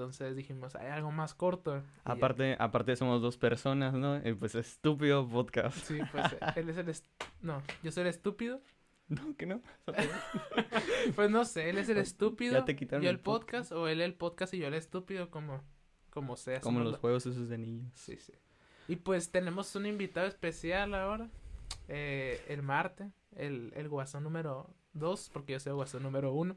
Entonces dijimos, hay algo más corto. Ya. Aparte, aparte somos dos personas, ¿no? Eh, pues estúpido podcast. Sí, pues él es el... est- No, yo soy el estúpido. No, que no. Pues no sé, él es el estúpido. Ya te quitaron yo el podcast, o él el podcast y yo el estúpido, como, como sea. Como los juegos esos de niños. Sí, sí. Y pues tenemos un invitado especial ahora. eh, el Marte, el, el guasón número 2, porque yo soy el guasón número 1.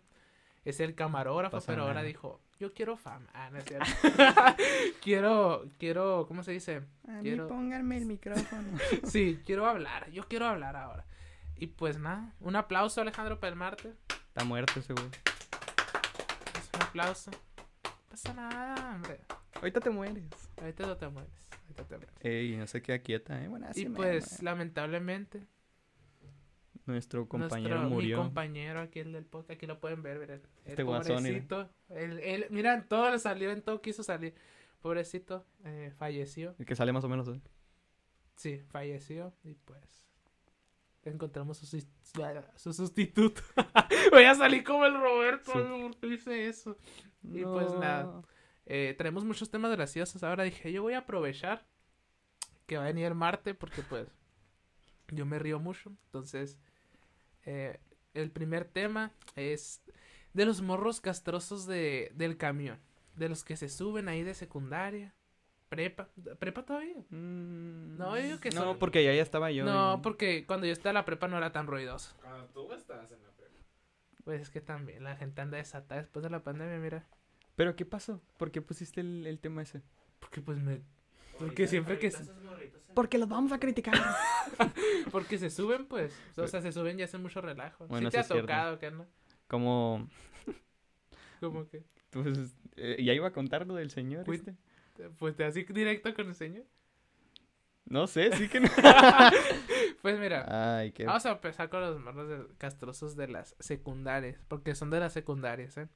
Es el camarógrafo, Pasa pero ahora nada. dijo, yo quiero fama. Ah, no es cierto. quiero, quiero, ¿cómo se dice? A Quiero- pónganme el micrófono. Sí, quiero hablar, yo quiero hablar ahora. Y pues nada, un aplauso Alejandro para el Marte. Está muerto ese güey. Es un aplauso. No pasa nada, hombre. Ahorita te mueres. Ahorita no te mueres. Ahorita te mueres. Ey, no se queda quieta, ¿eh? Bueno, así Y me- pues, me- lamentablemente, Nuestro compañero Nuestro- murió. Mi compañero aquí, el del podcast, aquí lo pueden ver, miren. El Este pobrecito. El, el, mira, en todo le salió, en todo quiso salir. Pobrecito, eh, falleció. El que sale más o menos. ¿eh? Sí, falleció. Y pues, encontramos su, su sustituto. Voy a salir como el Roberto. ¿Por qué hice eso? Y pues nada. Eh, tenemos muchos temas graciosos. Ahora dije, yo voy a aprovechar que va a venir Marte porque pues yo me río mucho. Entonces, eh, el primer tema es de los morros castrosos de, del camión. De los que se suben ahí de secundaria. Prepa. ¿Prepa todavía? Mm, No, yo digo que No, son- porque ya, ya estaba yo. no, y- porque cuando yo estaba en la prepa no era tan ruidoso. Cuando tú estabas en la prepa. Pues es que también la gente anda desatada después de la pandemia, mira. ¿Pero qué pasó? ¿Por qué pusiste el, el tema ese? Porque pues me... Porque siempre que... Porque los vamos a criticar. Porque se suben, pues. O sea, se suben y hacen mucho relajo. Bueno, sí te ha tocado, ¿qué no? Como, Como que... pues, eh, ya iba a contar lo del señor Uy. este. Pues te así directo con el señor. No sé, sí que no. Pues mira, Ay, qué... vamos a empezar con los morros de- castrosos de las secundarias. Porque son de las secundarias, ¿eh?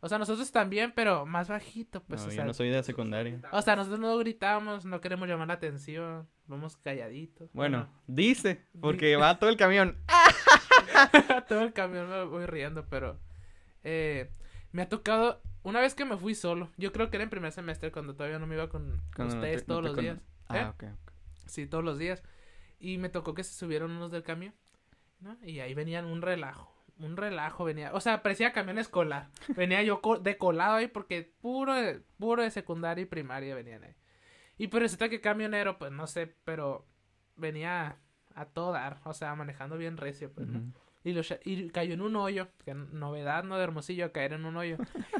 O sea, nosotros también, pero más bajito, pues. no, o, yo sea, no soy de la secundaria. o sea, nosotros no gritamos, no queremos llamar la atención. Vamos calladitos. Bueno, dice, porque va todo el camión. Todo el camión me voy riendo, pero eh, me ha tocado una vez que me fui solo. Yo creo que era en primer semestre cuando todavía no me iba con Cuando no ustedes te- todos los cono- días. Ah, ¿Eh? Sí, todos los días. Y me tocó que se subieron unos del camión, ¿no? Y ahí venían un relajo, un relajo venía. O sea, parecía camión escolar. Venía yo co- de colado ahí porque puro, de- puro de secundaria y primaria venían ahí. Y pues resulta que camionero, pues no sé, pero venía a todo dar, o sea, manejando bien recio, pues, ¿no? Y, lo, y cayó en un hoyo. Que novedad, ¿no? De Hermosillo, caer en un hoyo.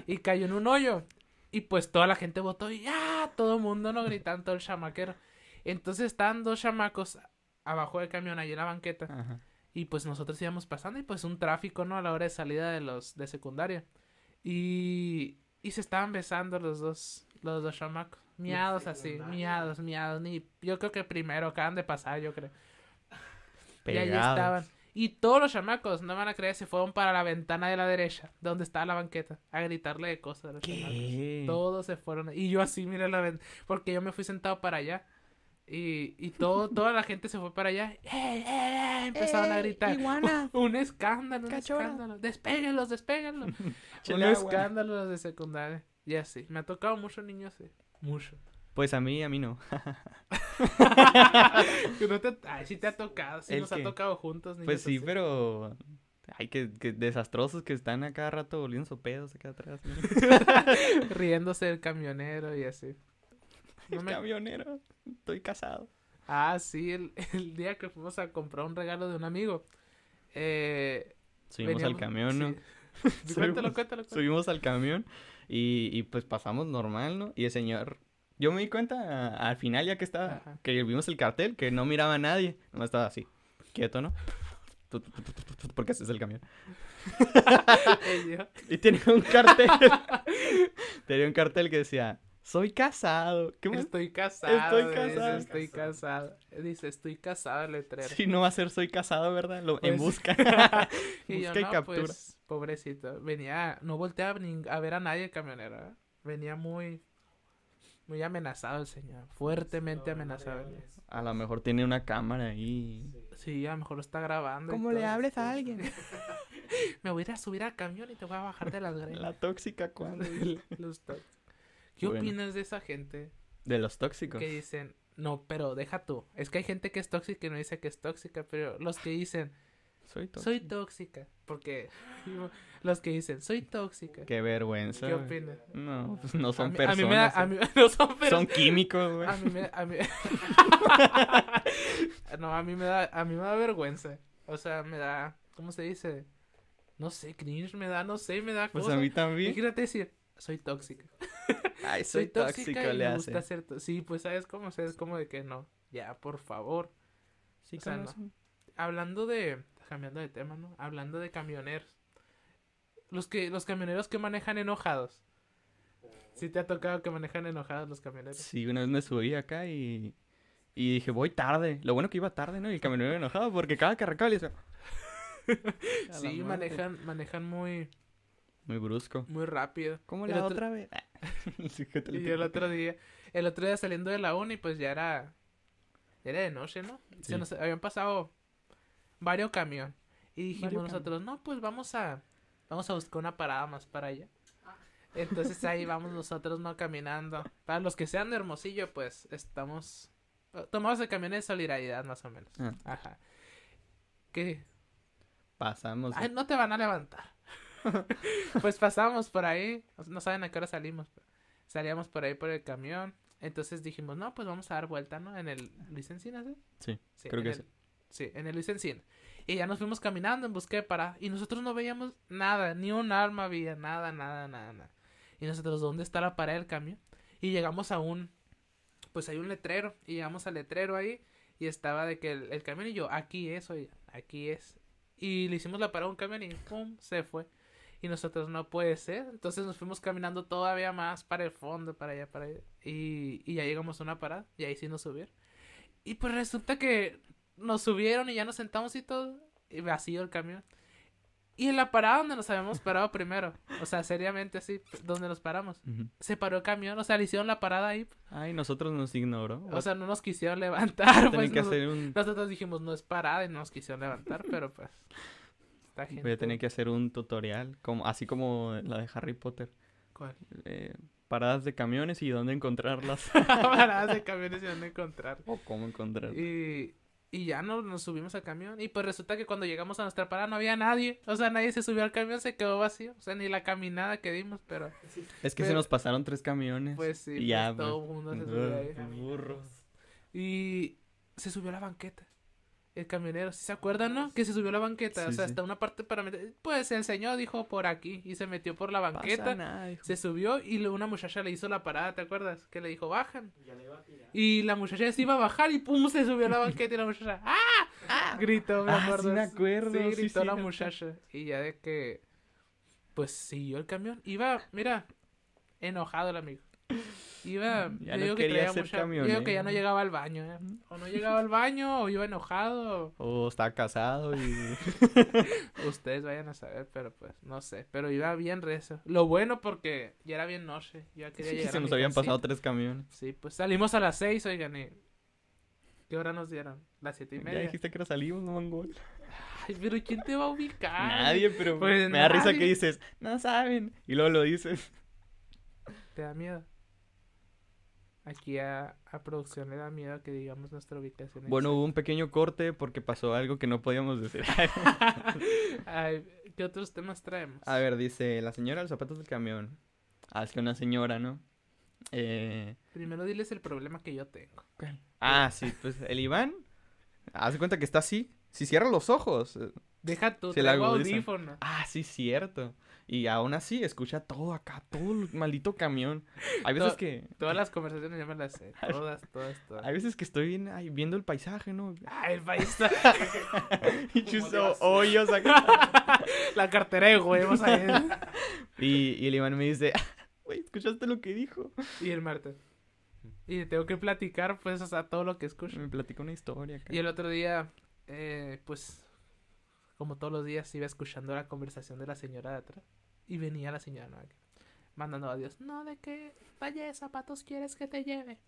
Y cayó en un hoyo. Y pues toda la gente votó y ¡ah! Todo el mundo, ¿no? Gritando, el chamaquero. Entonces estaban dos chamacos abajo del camión, ahí en la banqueta. Ajá. Y pues nosotros íbamos pasando y pues un tráfico, ¿no? A la hora de salida de los de secundaria. Y, y se estaban besando los dos, los dos chamacos. Miados así, miados, miados. Ni, yo creo que primero acaban de pasar, yo creo. Y ahí Pegados. estaban. Y todos los chamacos, no van a creer, se fueron para la ventana de la derecha, donde estaba la banqueta, a gritarle de cosas a los chamacos. Todos se fueron. Y yo así, mira la ventana, porque yo me fui sentado para allá. Y, y todo, toda la gente se fue para allá. ¡Eh, eh, eh! Empezaron a ¡Ey, gritar. iguana! Un escándalo, un escándalo. Despéguenlos, despéguenlos. un escándalo los de secundaria. Y así. Me ha tocado mucho niños, sí. Mucho. Pues a mí, a mí no. Que no te- Ay, sí te ha tocado. Sí ¿El nos ha tocado juntos. niños Pues sí, así. pero... Ay, que, que desastrosos que están a cada rato volviendo pedos acá atrás. ¿no? Riéndose del camionero y así. No me- camionero. Estoy casado. Ah, sí, el, el día que fuimos a comprar un regalo de un amigo. Eh, Subimos al camión, ¿no? sí. cuéntalo, Subimos- cuéntalo, cuéntalo. Subimos al camión y, y pues pasamos normal, ¿no? Y el señor... Yo me di cuenta a- al final ya que estaba... Ajá. Que vimos el cartel, que no miraba a nadie. Nomás estaba así. Quieto, ¿no? Porque ese es el camión. Y tenía un cartel. tenía un cartel que decía... Soy casado. ¿Qué más? Estoy casado. Estoy dice, casado. estoy casado. Dice, estoy casado, el letrero. Si no va a ser soy casado, ¿verdad? Lo, en Pues- busca. y yo, busca y no, captura. pues, pobrecito. Venía, no volteaba ni a ver a nadie el camionero. ¿eh? Venía muy, muy amenazado el señor. Fuertemente amenazado. A lo mejor tiene una cámara ahí. Sí, a lo mejor lo está grabando. y ¿Cómo le hables a alguien? Me voy a ir a subir al camión y te voy a bajar de las greñas. La tóxica cuando. Los to- ¿Qué Bueno. opinas de esa gente De los tóxicos. que dicen, no, pero deja tú, es que hay gente que es tóxica y no dice que es tóxica, pero los que dicen, Soy tóxico. soy tóxica, porque los que dicen, soy tóxica, Qué vergüenza. ¿qué opinas? No, pues no A son mí- personas. A mí me da, a mí, no son Son personas. químicos, güey. A mí me, a mí... no, a mí me da, a mí me da vergüenza. O sea, me da, ¿cómo se dice? No sé, cringe me da, no sé, me da Pues cosa. a mí también. Imagínate decir, soy tóxica. Ay, Soy soy, tóxica tóxico, y le me hace. gusta ser tó- Sí, pues sabes cómo, sabes cómo de que no. Ya, por favor. Sí, o sea, no. Hablando de, cambiando de tema, ¿no? Hablando de camioneros. Los que, los camioneros que manejan enojados. Sí te ha tocado que manejan enojados los camioneros. Sí, una vez me subí acá y, y dije, voy tarde. Lo bueno que iba tarde, ¿no? Y el camionero enojado porque cada que arrancaba le Sí, manejan, manejan muy, Muy brusco. muy rápido. ¿Cómo El la otra vez? Y el otro día, el otro día saliendo de la uni, pues ya era, ya era de noche, ¿no? Se Sí. nos habían pasado varios camiones. Y dijimos nosotros, no, pues vamos a, vamos a buscar una parada más para allá. Entonces ahí vamos nosotros, ¿no? Caminando. Para los que sean de Hermosillo, pues estamos, tomamos el camión de solidaridad, más o menos. Ah. Ajá. ¿Qué? Pasamos. Ay, no te van a levantar. pues pasamos por ahí. No saben a qué hora salimos. Salíamos por ahí por el camión. Entonces dijimos, no, pues vamos a dar vuelta, ¿no? En el Luis Encinas, ¿eh? Sí, Sí, creo que el- sí. Sí, en el Luis Encinas. Y ya nos fuimos caminando en busca de parada. Y nosotros no veíamos nada, ni un arma había, nada, nada, nada, nada. Y nosotros, ¿dónde está la parada del camión? Y llegamos a un, pues hay un letrero. Y llegamos al letrero ahí. Y estaba de que el, el camión y yo, aquí es, oye, aquí es. Y le hicimos la parada a un camión y pum, se fue. Y nosotros, no puede ser. Entonces nos fuimos caminando todavía más para el fondo, para allá, para allá. Y, y ya llegamos a una parada. Y ahí sí nos subieron. Y pues resulta que nos subieron y ya nos sentamos y todo. Y vacío el camión. Y en la parada donde nos habíamos parado primero. O sea, seriamente así, donde nos paramos. Se paró el camión, o sea, le hicieron la parada ahí. Ay, nosotros nos ignoró. O sea, no nos quisieron levantar. Pues, que nos- hacer un... Nosotros dijimos, no es parada y no nos quisieron levantar, pero pues. Esta gente. Voy a tener que hacer un tutorial, como, así como la de Harry Potter. ¿Cuál? Eh, paradas de camiones y dónde encontrarlas. Paradas de camiones y dónde encontrar. o cómo encontrarlas. Y, y ya nos, nos subimos al camión. Y pues resulta que cuando llegamos a nuestra parada no había nadie. O sea, nadie se subió al camión, se quedó vacío. O sea, ni la caminada que dimos, pero Es que se nos pasaron tres camiones. pues sí, Y pues, ya, todo pues, el mundo se subió ahí. Burros. Y se subió a la banqueta. El camionero, ¿sí se acuerdan, no? Que se subió a la banqueta. o sea, sí. hasta una parte para meter. Pues el señor dijo por aquí y se metió por la Pasa banqueta. nada, hijo. Se subió y luego una muchacha le hizo la parada, ¿te acuerdas? Que le dijo, bajan. Y la muchacha se iba a bajar y pum, se subió a la banqueta y la muchacha, ¡ah! Gritó, me Ah, sí acuerdo. me acuerdo, Sí, sí, gritó la muchacha. Y ya de que, pues siguió el camión. Iba, mira, enojado el amigo. Iba, Ya yo no digo que traía mucha, yo digo que ya no llegaba al baño, ¿eh? O no llegaba al baño, o iba enojado. O está casado y... Ustedes vayan a saber, pero pues, no sé. Pero iba bien rezo. Lo bueno porque ya era bien noche. Ya quería Sí, llegar se nos habían casita. pasado tres camiones. Sí, pues salimos a las seis, oigan, y... ¿Qué hora nos dieron? Las siete y Ya media. dijiste que era salimos, no mangol. Ay, pero ¿quién te va a ubicar? Nadie, pero Pues me da risa que dices, no saben. Y luego lo dices. ¿Te da miedo? Aquí a, a producción le da miedo que digamos nuestra ubicación. Bueno, hubo un pequeño corte porque pasó algo que no podíamos decir. Ay, ¿qué otros temas traemos? A ver, dice la señora los zapatos del camión. Ah, es que una señora, ¿no? Eh... Primero diles el problema que yo tengo. Ah, sí, pues el Iván. Haz de cuenta que está así. Si cierra los ojos. eh, Deja la traigo audífono. Ah, sí, cierto. Y aún así escucha todo acá, todo el maldito camión. Hay veces To- que. Todas las conversaciones ya me las sé. Todas, todas, todas. Hay veces que estoy bien ahí viendo el paisaje, ¿no? Ay, el está... Y chuzo hoyos acá. La cartera de huevos ahí. Y, y el Iván me dice, güey, ¿escuchaste lo que dijo? Y el martes. Y tengo que platicar, pues, o sea, todo lo que escucho. Me platicó una historia acá. Y el otro día, eh, pues, como todos los días, iba escuchando la conversación de la señora de atrás. Y venía la señora ¿no? mandando a Dios. No, de qué talle de zapatos quieres que te lleve.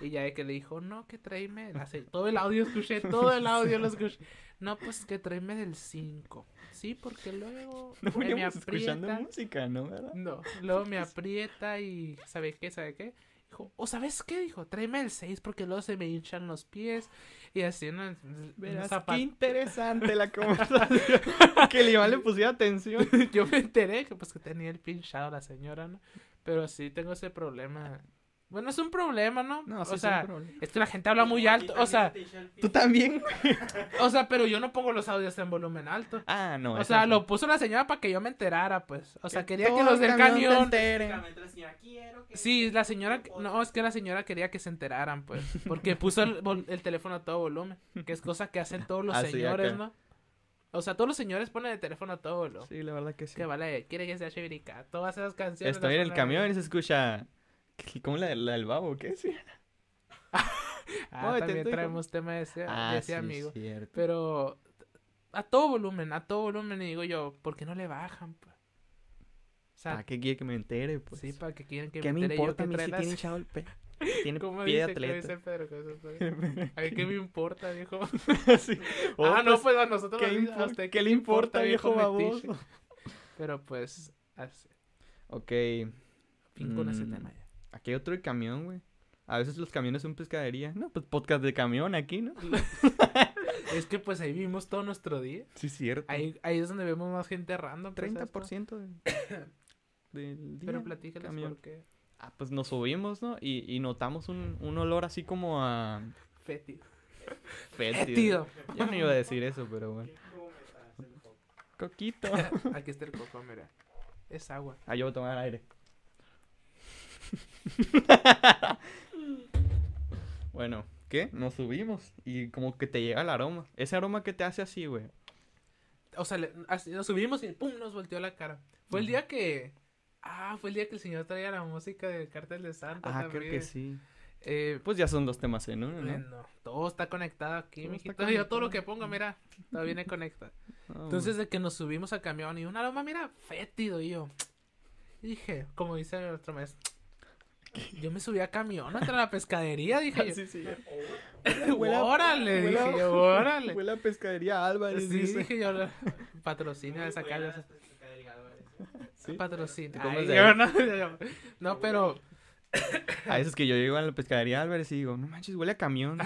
Y ya de que le dijo, no, que tráeme. Todo el audio escuché, todo el audio lo escuché. No, pues que tráeme del 5. Sí, porque luego No eh, me veníamos escuchando aprieta. música, ¿no? ¿Verdad? No, luego me aprieta y ¿sabe qué? ¿Sabe qué? Dijo, ¿o sabes qué? Dijo, tráeme el 6 porque luego se me hinchan los pies y así una, Verás, qué interesante la conversación. que el Iván le pusiera atención. Yo me enteré que pues que tenía el pinchado la señora, ¿no? Pero sí tengo ese problema. Bueno, es un problema, ¿no? No, sí, o es sea, un problema. es que la gente habla muy alto, o sea, Tú también. o sea, pero yo no pongo los audios en volumen alto. Ah, no. o sea, no. lo puso la señora para que yo me enterara, pues. O sea, quería que los del camión. Sí, la señora, no, es que la señora quería que se enteraran, pues, porque puso el, el teléfono a todo volumen, que es cosa que hacen todos los Ah, sí, señores, acá. ¿no? O sea, todos los señores ponen el teléfono a todo volumen. Sí, la verdad que sí. Que vale, quiere que sea chivirica. Todas esas canciones. Estoy en el camión y se escucha. ¿Cómo la, la del babo? ¿Qué sí? Ah, Oye, también traemos tema de ese, de ese amigo. Ah, cierto. Pero a todo volumen, a todo volumen, y digo yo, ¿por qué no le bajan? pues? O sea, ¿Para qué quiere que me entere? Pues? sí, para que quieren que ¿Qué me entere yo importa a que mí trae si las- tiene hinchado el pe? Tiene ¿Cómo pie dice, ¿Cómo dice atleta. dice Pedro? A mí qué me importa, viejo. Sí. ah, Oh, no, pues, pues a nosotros ¿qué, nos ¿a usted qué le importa, viejo metiche? baboso? Pero pues, así, Ok. fin con ese Mm. tema ya. Aquí hay otro de camión, güey. A veces los camiones son pescadería. No, pues podcast de camión aquí, ¿no? Es que pues ahí vivimos todo nuestro día. Sí, cierto. Ahí, ahí es donde vemos más gente random. pues, esto. 30% de- del día. Pero platícales camión. por qué. Ah, pues nos subimos, ¿no? Y, y notamos un, un olor así como a... Fétido. fétido. Fétido. Yo no iba a decir eso, pero bueno. Coquito. Aquí está el coco, mira. Es agua. Ah, yo voy a tomar aire. bueno, ¿qué? Nos subimos y como que te llega el aroma. Ese aroma que te hace así, güey. O sea, le- así nos subimos y pum, nos volteó la cara. Fue el día que. Ah, fue el día que el señor traía la música del Cártel de Santa. Ah, creo que sí. Eh, Pues ya son dos temas en uno, ¿no? bueno, todo está conectado aquí, mijito. Yo todo lo que pongo, mira, todo viene conectado. Ah, Entonces, de que nos subimos al camión y un aroma, mira, fétido. Y yo y dije, como dice nuestro maestro, yo me subí a camión entre la pescadería. Dije bueno. yo, Sí, sí. órale, dije yo, órale. Huele a pescadería Álvarez, Sí, dice. dije yo, patrocina esa calle. Sí. Patrocina. Ay, yo no, yo- no, pero A veces que yo llego a la pescadería Álvarez y digo, no manches, huele a camión.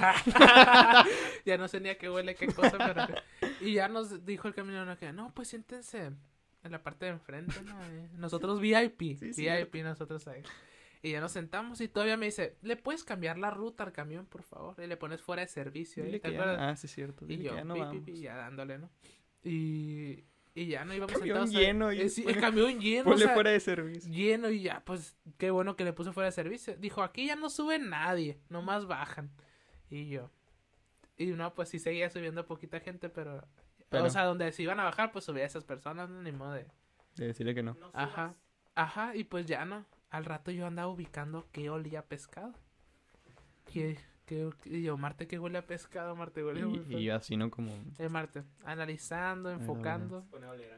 ya no sé ni a qué huele qué cosa, pero y ya nos dijo el camionero que no, pues siéntense en la parte de enfrente, ¿no? Eh, Nosotros VIP, Sí, sí, VIP nosotros ahí. Y ya nos sentamos y todavía me dice, ¿le puedes cambiar la ruta al camión, por favor? Y le pones fuera de servicio. Dile. ¿Te que acuerdas? ya, ah, sí, es cierto. Y yo, que ya no pi, vamos. pi, ya dándole, ¿no? Y, y ya no íbamos Camión sentados lleno y Eh, sí, el camión lleno. o Ponle sea, fuera de servicio. lleno y ya, pues qué bueno que le puso fuera de servicio. Dijo, aquí ya no sube nadie, nomás bajan. Y yo. Y no, pues sí seguía subiendo poquita gente, pero... Pero- O sea, donde se iban a bajar, pues subía a esas personas, no, ni modo de... De decirle que no. Ajá, ajá, y pues ya no. Al rato yo andaba ubicando que olía a pescado. Que, que, y yo, Marte, que huele a pescado, Marte, huele Y, feo. y yo así, ¿no? Como... Eh, Marte, analizando, enfocando.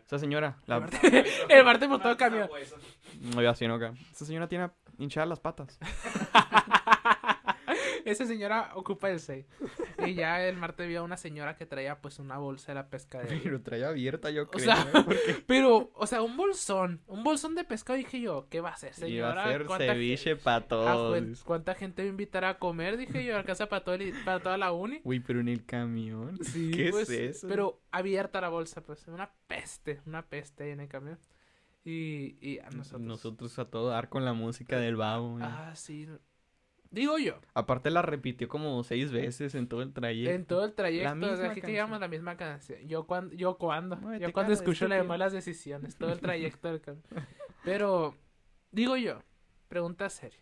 Esa señora, la... El Marte, el Marte por todo el camión. No, yo así, ¿no? Acá. Esa señora tiene hinchadas las patas. Esa señora ocupa el 6. Y ya el Marte vio a una señora que traía pues una bolsa de la pescadería. Pero traía abierta, yo O creo. sea, ¿eh? Porque Pero, o sea, un bolsón, un bolsón de pescado, dije yo, ¿qué va a hacer, señora? iba a ¿Cuánta, ceviche para ah, todos. cuen- ¿Cuánta gente va a invitar a comer? Dije yo, alcanza para, todo el- para toda la uni. Uy, pero en el camión. Sí, ¿Qué pues, es eso? Pero abierta la bolsa, pues, una peste, una peste ahí en el camión. Y, y a nosotros. Nosotros a todo dar con la música del babo. güey. Ah, sí. Digo yo, Aparte la repitió como seis veces en todo el trayecto. en todo el trayecto, La o sea, misma aquí que canción. llevamos la misma canción. Yo cuando, yo cuando, Muévete, yo cuando escucho la de malas decisiones, todo el trayecto del. Pero, digo yo, pregunta seria.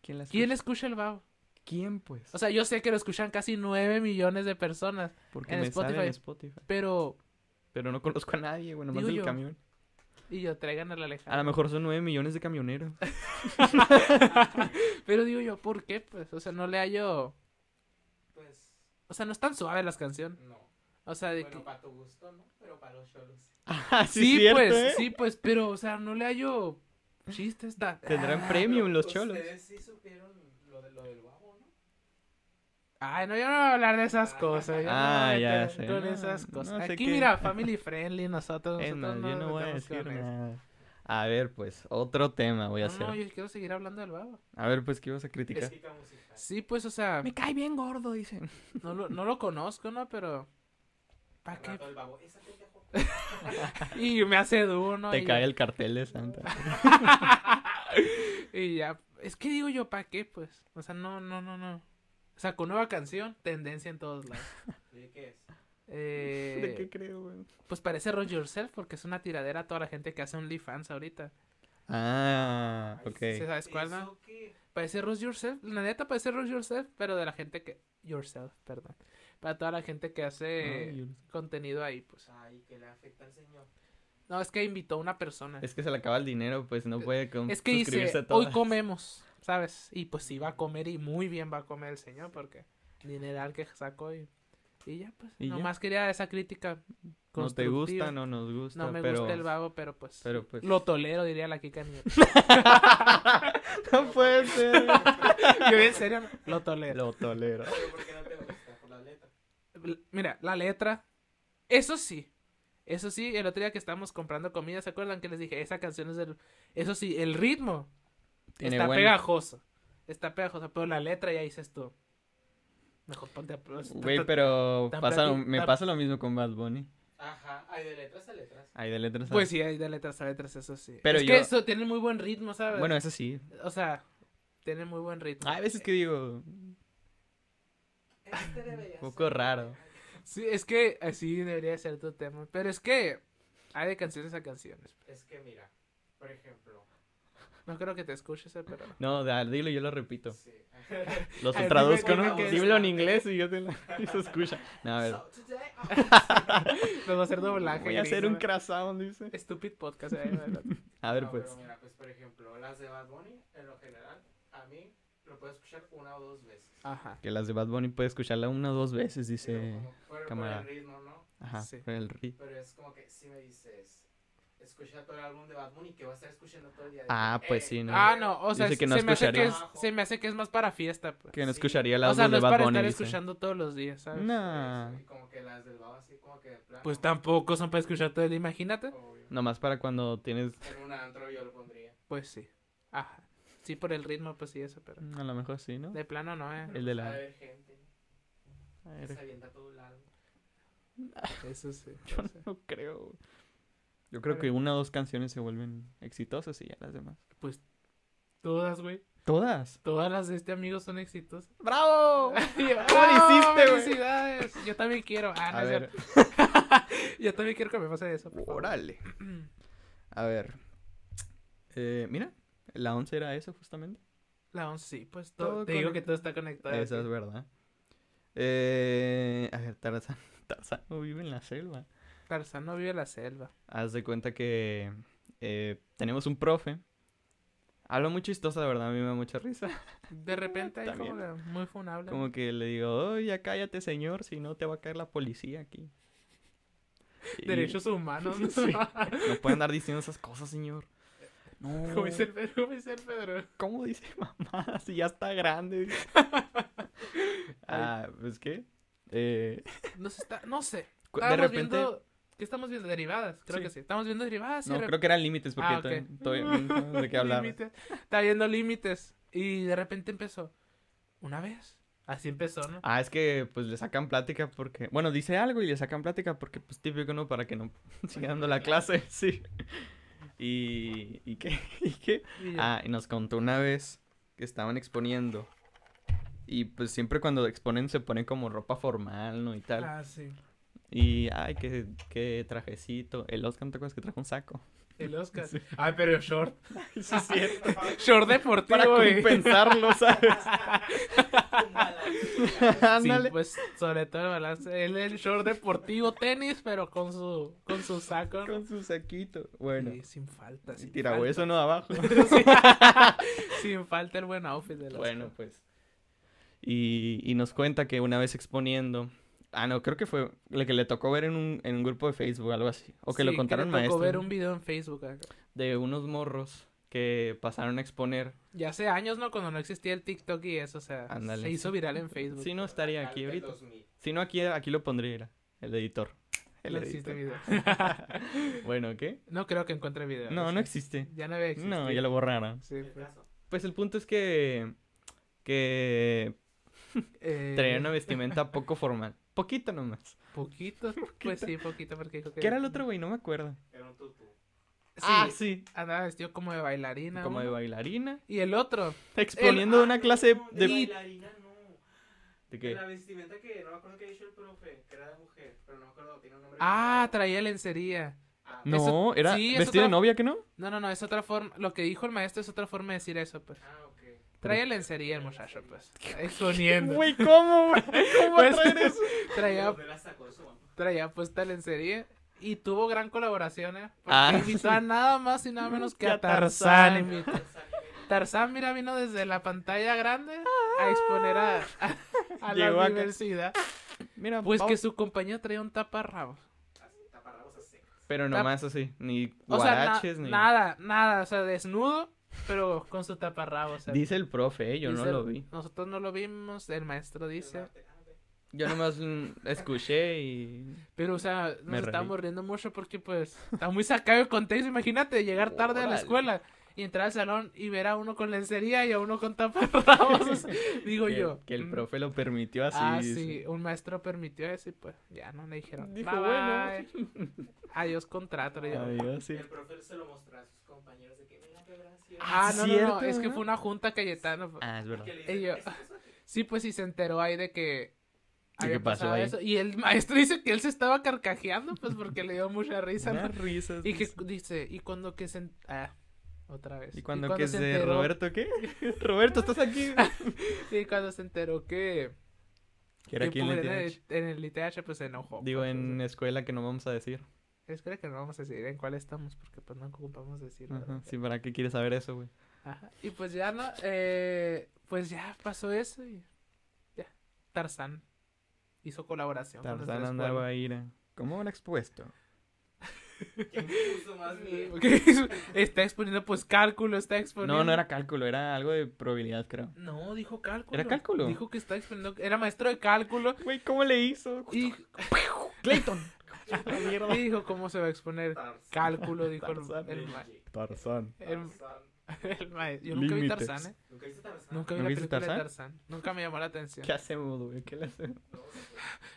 ¿Quién la ¿Quién escucha? el babo? ¿Quién, pues? O sea, yo sé que lo escuchan casi 9 millones de personas, Porque en me sale en Spotify. Spotify. pero, Pero no conozco a nadie, nomás Digo del yo. camión. Y yo, traigan a la Alejandra. A lo mejor son nueve millones de camioneros. pero digo yo, ¿por qué? Pues, o sea, no le hallo, Pues o sea, no es tan suave las canciones. no. O sea, de Bueno, que... para tu gusto, ¿no? Pero para los cholos. Ah, Sí, cierto, pues, ¿eh? sí, pues, pero, o sea, no le hallo chistes. ta- Tendrán Ah, premium los Ustedes cholos. sí supieron lo, de, lo del Ay, no, yo no voy a hablar de esas cosas. yo Ah, me voy a ya sé, Con no, esas cosas. no sé Aquí, qué. mira, family friendly, nosotros. Es nosotros yo no voy a metemos decir nada. A ver, pues, otro tema voy a No, hacer. no, yo quiero seguir hablando del babo. A ver, pues, ¿qué ibas a criticar? Sí, pues, o sea, Me cae bien gordo, dicen. no lo, no lo conozco, ¿no? Pero. ¿Para qué? Y me hace duro, ¿no? Te Y- cae el cartel de Santa. y ya. Es que digo yo, ¿para qué? Pues. O sea, no, no, no, no. Sacó nueva canción, tendencia en todos lados. ¿De qué es? Eh, ¿De qué creo, güey? Pues parece Roll Yourself porque es una tiradera a toda la gente que hace OnlyFans ahorita. Ah, ok. ¿Sí sabes cuál, no? Parece Roll Yourself. La neta parece Roll Yourself, pero de la gente que... Yourself, perdón. Para toda la gente que hace Ay, contenido ahí, pues. Ay, que le afecta al señor. No, es que invitó a una persona. Es que se le acaba el dinero, pues no puede com- Es que suscribirse dice, a hoy comemos, ¿sabes? Y pues sí va a comer y muy bien va a comer el señor porque dineral que sacó y, y ya pues. Y ya. nomás quería esa crítica No te gusta, no nos gusta, No me pero... gusta el babo, pero pues, Pero pues... lo tolero, diría la Kika Nieto. no puede ser. Yo en serio lo tolero. Lo tolero. Pero ¿por qué no te gusta? Por la letra. Mira, la letra, eso sí. Eso sí, el otro día que estábamos comprando comida, ¿se acuerdan que les dije? Esa canción es del... Eso sí, el ritmo Tiene está buen- pegajoso. Está pegajoso, pero la letra ya dices tú. Mejor ponte a... Güey, pero pasa, me pasa lo mismo con Bad Bunny. Ajá, hay de letras a letras. Hay de letras a- Pues sí, hay de letras a letras, eso sí. Pero es yo- que eso tiene muy buen ritmo, ¿sabes? Bueno, eso sí. O sea, tiene muy buen ritmo. Hay veces que digo, Este debería un poco raro. Sí, es que así debería ser tu tema. Pero es que hay de canciones a canciones. Es que mira, por ejemplo. No creo que te escuches, eh, pero... No, da- dilo, yo lo repito. Sí. Los traduzco, ¿no? Dímelo en inglés y yo te lo... y se escucha. No, a ver. So, today- Nos va a hacer doblaje. Voy a hacer un ¿no? crossound, dice. Stupid podcast. eh. A ver, No, pues. pero mira, pues por ejemplo, las de Bad Bunny, en lo general, a mí lo puedo escuchar una o dos veces. Ajá. Que las de Bad Bunny puede escucharla una o dos veces, Pero dice. como por, por cámara. el ritmo, ¿no? Ajá, Sí. por el ritmo. Pero es como que si me dices, escucha todo el álbum de Bad Bunny, que va a estar escuchando todo el día. Ah, Digo, pues eh, sí, ¿no? Ah, no, o sea, Dice que no se, me hace que es, se me hace que es más para fiesta. Pues. Que no Sí. escucharía el O sea, álbum no de es Bad para Bunny, estar dice. escuchando todos los días, ¿sabes? No. Y como que las del Babo así, como que de plano. Pues tampoco son para escuchar todo el día, imagínate. obvio. Nomás para cuando tienes... En un antro yo lo pondría. Pues sí. Ajá. Sí, por el ritmo, pues sí, eso, pero... A lo mejor sí, ¿no? De plano no, eh. El de la- a haber gente A que ver, se avienta todo el álbum. Eso sí. Yo no creo. Yo creo que una o dos canciones se vuelven exitosas y ya las demás. Todas, güey. ¿Todas? Todas las de este amigo son exitosas. ¡Bravo! Y yo, ¿Cómo lo ¡ah, hiciste? ¡Felicidades! Yo también quiero. Ah, no A ver. Yo también quiero que me pase eso. órale. A ver. Eh, mira, la 11 era eso justamente. La 11, sí, pues todo, Todo te digo que todo está conectado. Esa aquí. es verdad. Eh, a ver, Tarzán. Tarzán no vive en la selva. Tarzán no vive en la selva. Haz de cuenta que eh, tenemos un profe. Habla muy chistosa, de verdad, a mí me da mucha risa. De repente ahí como que muy funable. Como que le digo, oh, ya cállate, señor, si no te va a caer la policía aquí. Y Derechos humanos. ¿no? Sí. No pueden andar diciendo esas cosas, señor. No. Como dice el Pedro, como dice el Pedro. ¿Cómo dice mamá? Si ya está grande. ah, pues qué. Eh, No, se está, no sé. de repente. viendo... ¿Qué estamos viendo? Derivadas, creo Sí. que sí. Estamos viendo derivadas. No, creo que eran límites porque Ah, ok. todavía- no de qué hablar. Estaba viendo límites. Y de repente empezó. Una vez. Así empezó, ¿no? Ah, es que pues le sacan plática porque. Bueno, dice algo y le sacan plática porque, pues típico, ¿no? Para que no siga dando la clase, sí. Y. ¿Y qué? ¿Y qué? Y Ah, y nos contó una vez que estaban exponiendo. Y pues siempre cuando exponen se ponen como ropa formal, ¿no? Y tal. ah, sí. Y, ay, qué, qué trajecito. El Oscar, ¿no te acuerdas que trajo un saco? El Oscar. Sí. Ay, pero short. Sí, es cierto. Short deportivo. Para compensarlo, ¿sabes? Sí, Ándale. pues sobre todo el balance. Él el short deportivo, tenis, pero con su, con su saco. ¿no? Con su saquito. Bueno. Sí, sin falta. Y Sin tirahueso, ¿no? Abajo. sin falta el buen outfit de los Bueno, pues. Y, y nos cuenta que una vez exponiendo. Ah, no, creo que fue lo que le tocó ver en un, en un grupo de Facebook o algo así. O que lo contaron le tocó maestros. ver un video en Facebook. acá. De unos morros que pasaron a exponer Ya hace años, ¿no? Cuando no existía el TikTok y eso, o sea, se hizo viral en Facebook. Si no estaría aquí ahorita. 2000. Si no, aquí, aquí lo pondría, era, el editor. El No existe video. bueno, ¿qué? No creo que encuentre video. No, no existe. Ya no había existido. No, ya lo borraron. Sí, El pues. Pues el punto es que. Que Eh, traía una vestimenta poco formal. Poquito nomás. Poquito. Pues sí, poquito, porque dijo que. ¿Qué era el otro, güey? No me acuerdo. Era un tutú. Sí, Ah, sí. andaba vestido como de bailarina. Como de bailarina. Y el otro. Exponiendo una clase No, de. de bailarina no. ¿De De qué? la vestimenta que no me acuerdo que ha dicho el profe, que era de mujer, pero no me acuerdo, tiene un nombre. Ah, traía lencería. Ah, No, Eso- era sí, es vestido de novia, ¿que no? No, no, no, es otra forma. Lo que dijo el maestro es otra forma de decir eso, pues. Ah, ok. Traía lencería el muchacho, pues. Exponiendo. Güey, ¿cómo, güey? ¿Cómo Pues, traer eso? traía, ¿Dónde la sacó su mamá? traía puesta lencería. Y tuvo gran colaboración, ¿eh? Porque Ah, invitó a nada más y nada menos que a a Tarzán. Tarzán. Tarzán, mira, vino desde la pantalla grande a exponer a, a- a la universidad. Mira, Pues que su compañero traía un taparrabos. Pero nomás así, ni O sea, na- guaraches, ni... nada, nada, o sea, desnudo, pero con su taparrabos. o sea, Dice el profe, ¿eh? yo no lo vi. Nosotros no lo vimos, el maestro dice. Yo nomás mm, escuché y... Pero, o sea, nos estábamos riendo mucho porque, pues, está muy sacado el contexto. Imagínate llegar tarde a la escuela y entrar al salón y ver a uno con lencería y a uno con taparrabos. digo que, yo. que el mm, profe lo permitió así. Ah, dice. sí, un maestro permitió eso y pues ya no le dijeron. Dijo, "Bye, bueno. bye". Adiós contrato. Adiós, sí. El profe se lo mostró a sus compañeros de que. Ah, no, no, no, es que fue una junta Cayetano. pues. Ah, es verdad. Que Y. Sí, pues sí se enteró ahí de que ¿Y qué pasó ahí? eso. Y el maestro dice que él se estaba carcajeando, pues porque le dio mucha risa. ¿no? Risas. Y que dice. y cuando que se... Ah, otra vez. ¿Y cuando que se se enteró- Roberto qué? Roberto, ¿estás aquí? Sí, cuando se enteró que... Que era que aquí en el en, TH. el, en el ITH, pues se enojó. Digo, pues, en escuela que no vamos a decir. Espera que no vamos a decir en cuál estamos, porque pues no ocupamos decir. Ajá. Sí, ¿para qué quieres saber eso, güey? Ajá. Y pues ya no, eh, pues ya pasó eso y ya. Tarzán hizo colaboración. con Tarzán andaba ahí, era, ¿Cómo lo expuesto? ¿Quién puso más? ¿Qué? está exponiendo pues cálculo, está exponiendo. No, no era cálculo, era algo de probabilidad, creo. No, dijo cálculo. ¿Era cálculo? Dijo que está exponiendo, era maestro de cálculo Güey, ¿cómo le hizo? y, Clayton. y dijo cómo se va a exponer Tarzán. cálculo, dijo el, Tarzán. el, Tarzán. el- Tarzán. el maestro. Yo nunca vi. Tarzán, ¿eh? ¿Nunca viste Tarzán? Nunca vi ¿No la película de Tarzán? Tarzán. Nunca me llamó la atención. ¿Qué hacemos, güey? ¿Qué le hacemos? No, no sé.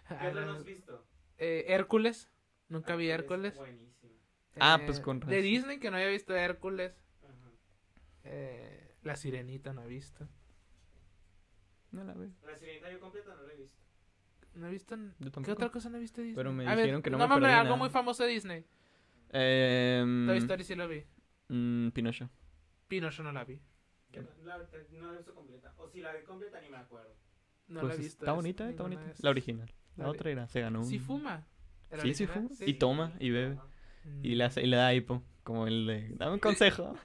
Ah, ¿Qué no has visto? Eh, Hércules. Nunca vi Ah, es Hércules. Buenísimo. Ah, Eh, pues con De razón. Disney, que no había visto Hércules. Ajá. Eh, la Sirenita no he visto. No la veo. La sirenita yo completa no la he visto. No he visto. ¿Qué otra cosa no he visto de Disney? Pero me A dijeron que no me nómbrame perdí algo nada. muy famoso de Disney. Eh, Toy Story sí lo vi. mm, Pinocho. Pinocho no la vi. No- La, no la he visto completa. O si la vi completa ni me acuerdo. No pues la he visto. está bonita, está bonita. La original. La La otra era, se ganó un... Sí fuma. ¿El Sí, sí fuma. Y toma, y bebe. Mm. Y le, hace- y le da hipo. Como el de... Dame un consejo.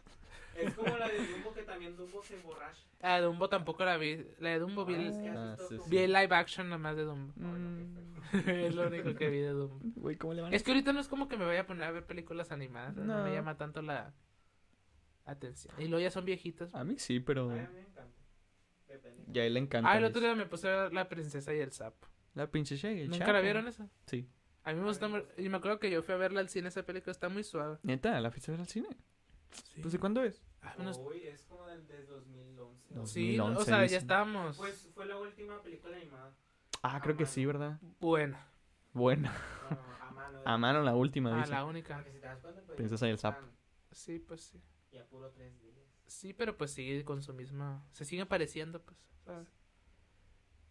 Es como la de Dumbo que también Dumbo se emborracha. Ah, Dumbo tampoco la vi. La de Dumbo vi, Ah, es que has Ah, visto sí, Dumbo. sí. vi el live action nomás de Dumbo. Mm, es lo único que vi de Dumbo. Güey, ¿cómo le van a Es que ahorita no es como que me vaya a poner a ver películas animadas. No, No. me llama tanto la atención. Y luego ya son viejitas. A mí sí, pero... A mí me encanta. Ya a él le encanta. Ah, el otro día me puse a ver La Princesa y el Sapo. La princesa y el ¿Nunca Chapo. la vieron esa? Sí. A mí me gusta Y me acuerdo que yo fui a verla al cine, esa película está muy suave. Neta, ¿la fuiste a ver al cine? Sí. Pues, ¿de cuándo es? Unos- Uy, es como del de 2011. Dos- Sí, o 2011 sea, ya dicen. estábamos. Pues fue la última película animada. Ah, creo que sí, ¿verdad? Buena. No, no, a mano. A mano la última, ah, dice. la única. Si pues. Princesa y el sapo. Sí, pues sí. Y a puro tres días. Sí, pero pues sigue con su misma. Se sigue pareciendo, pues. ¿sabes?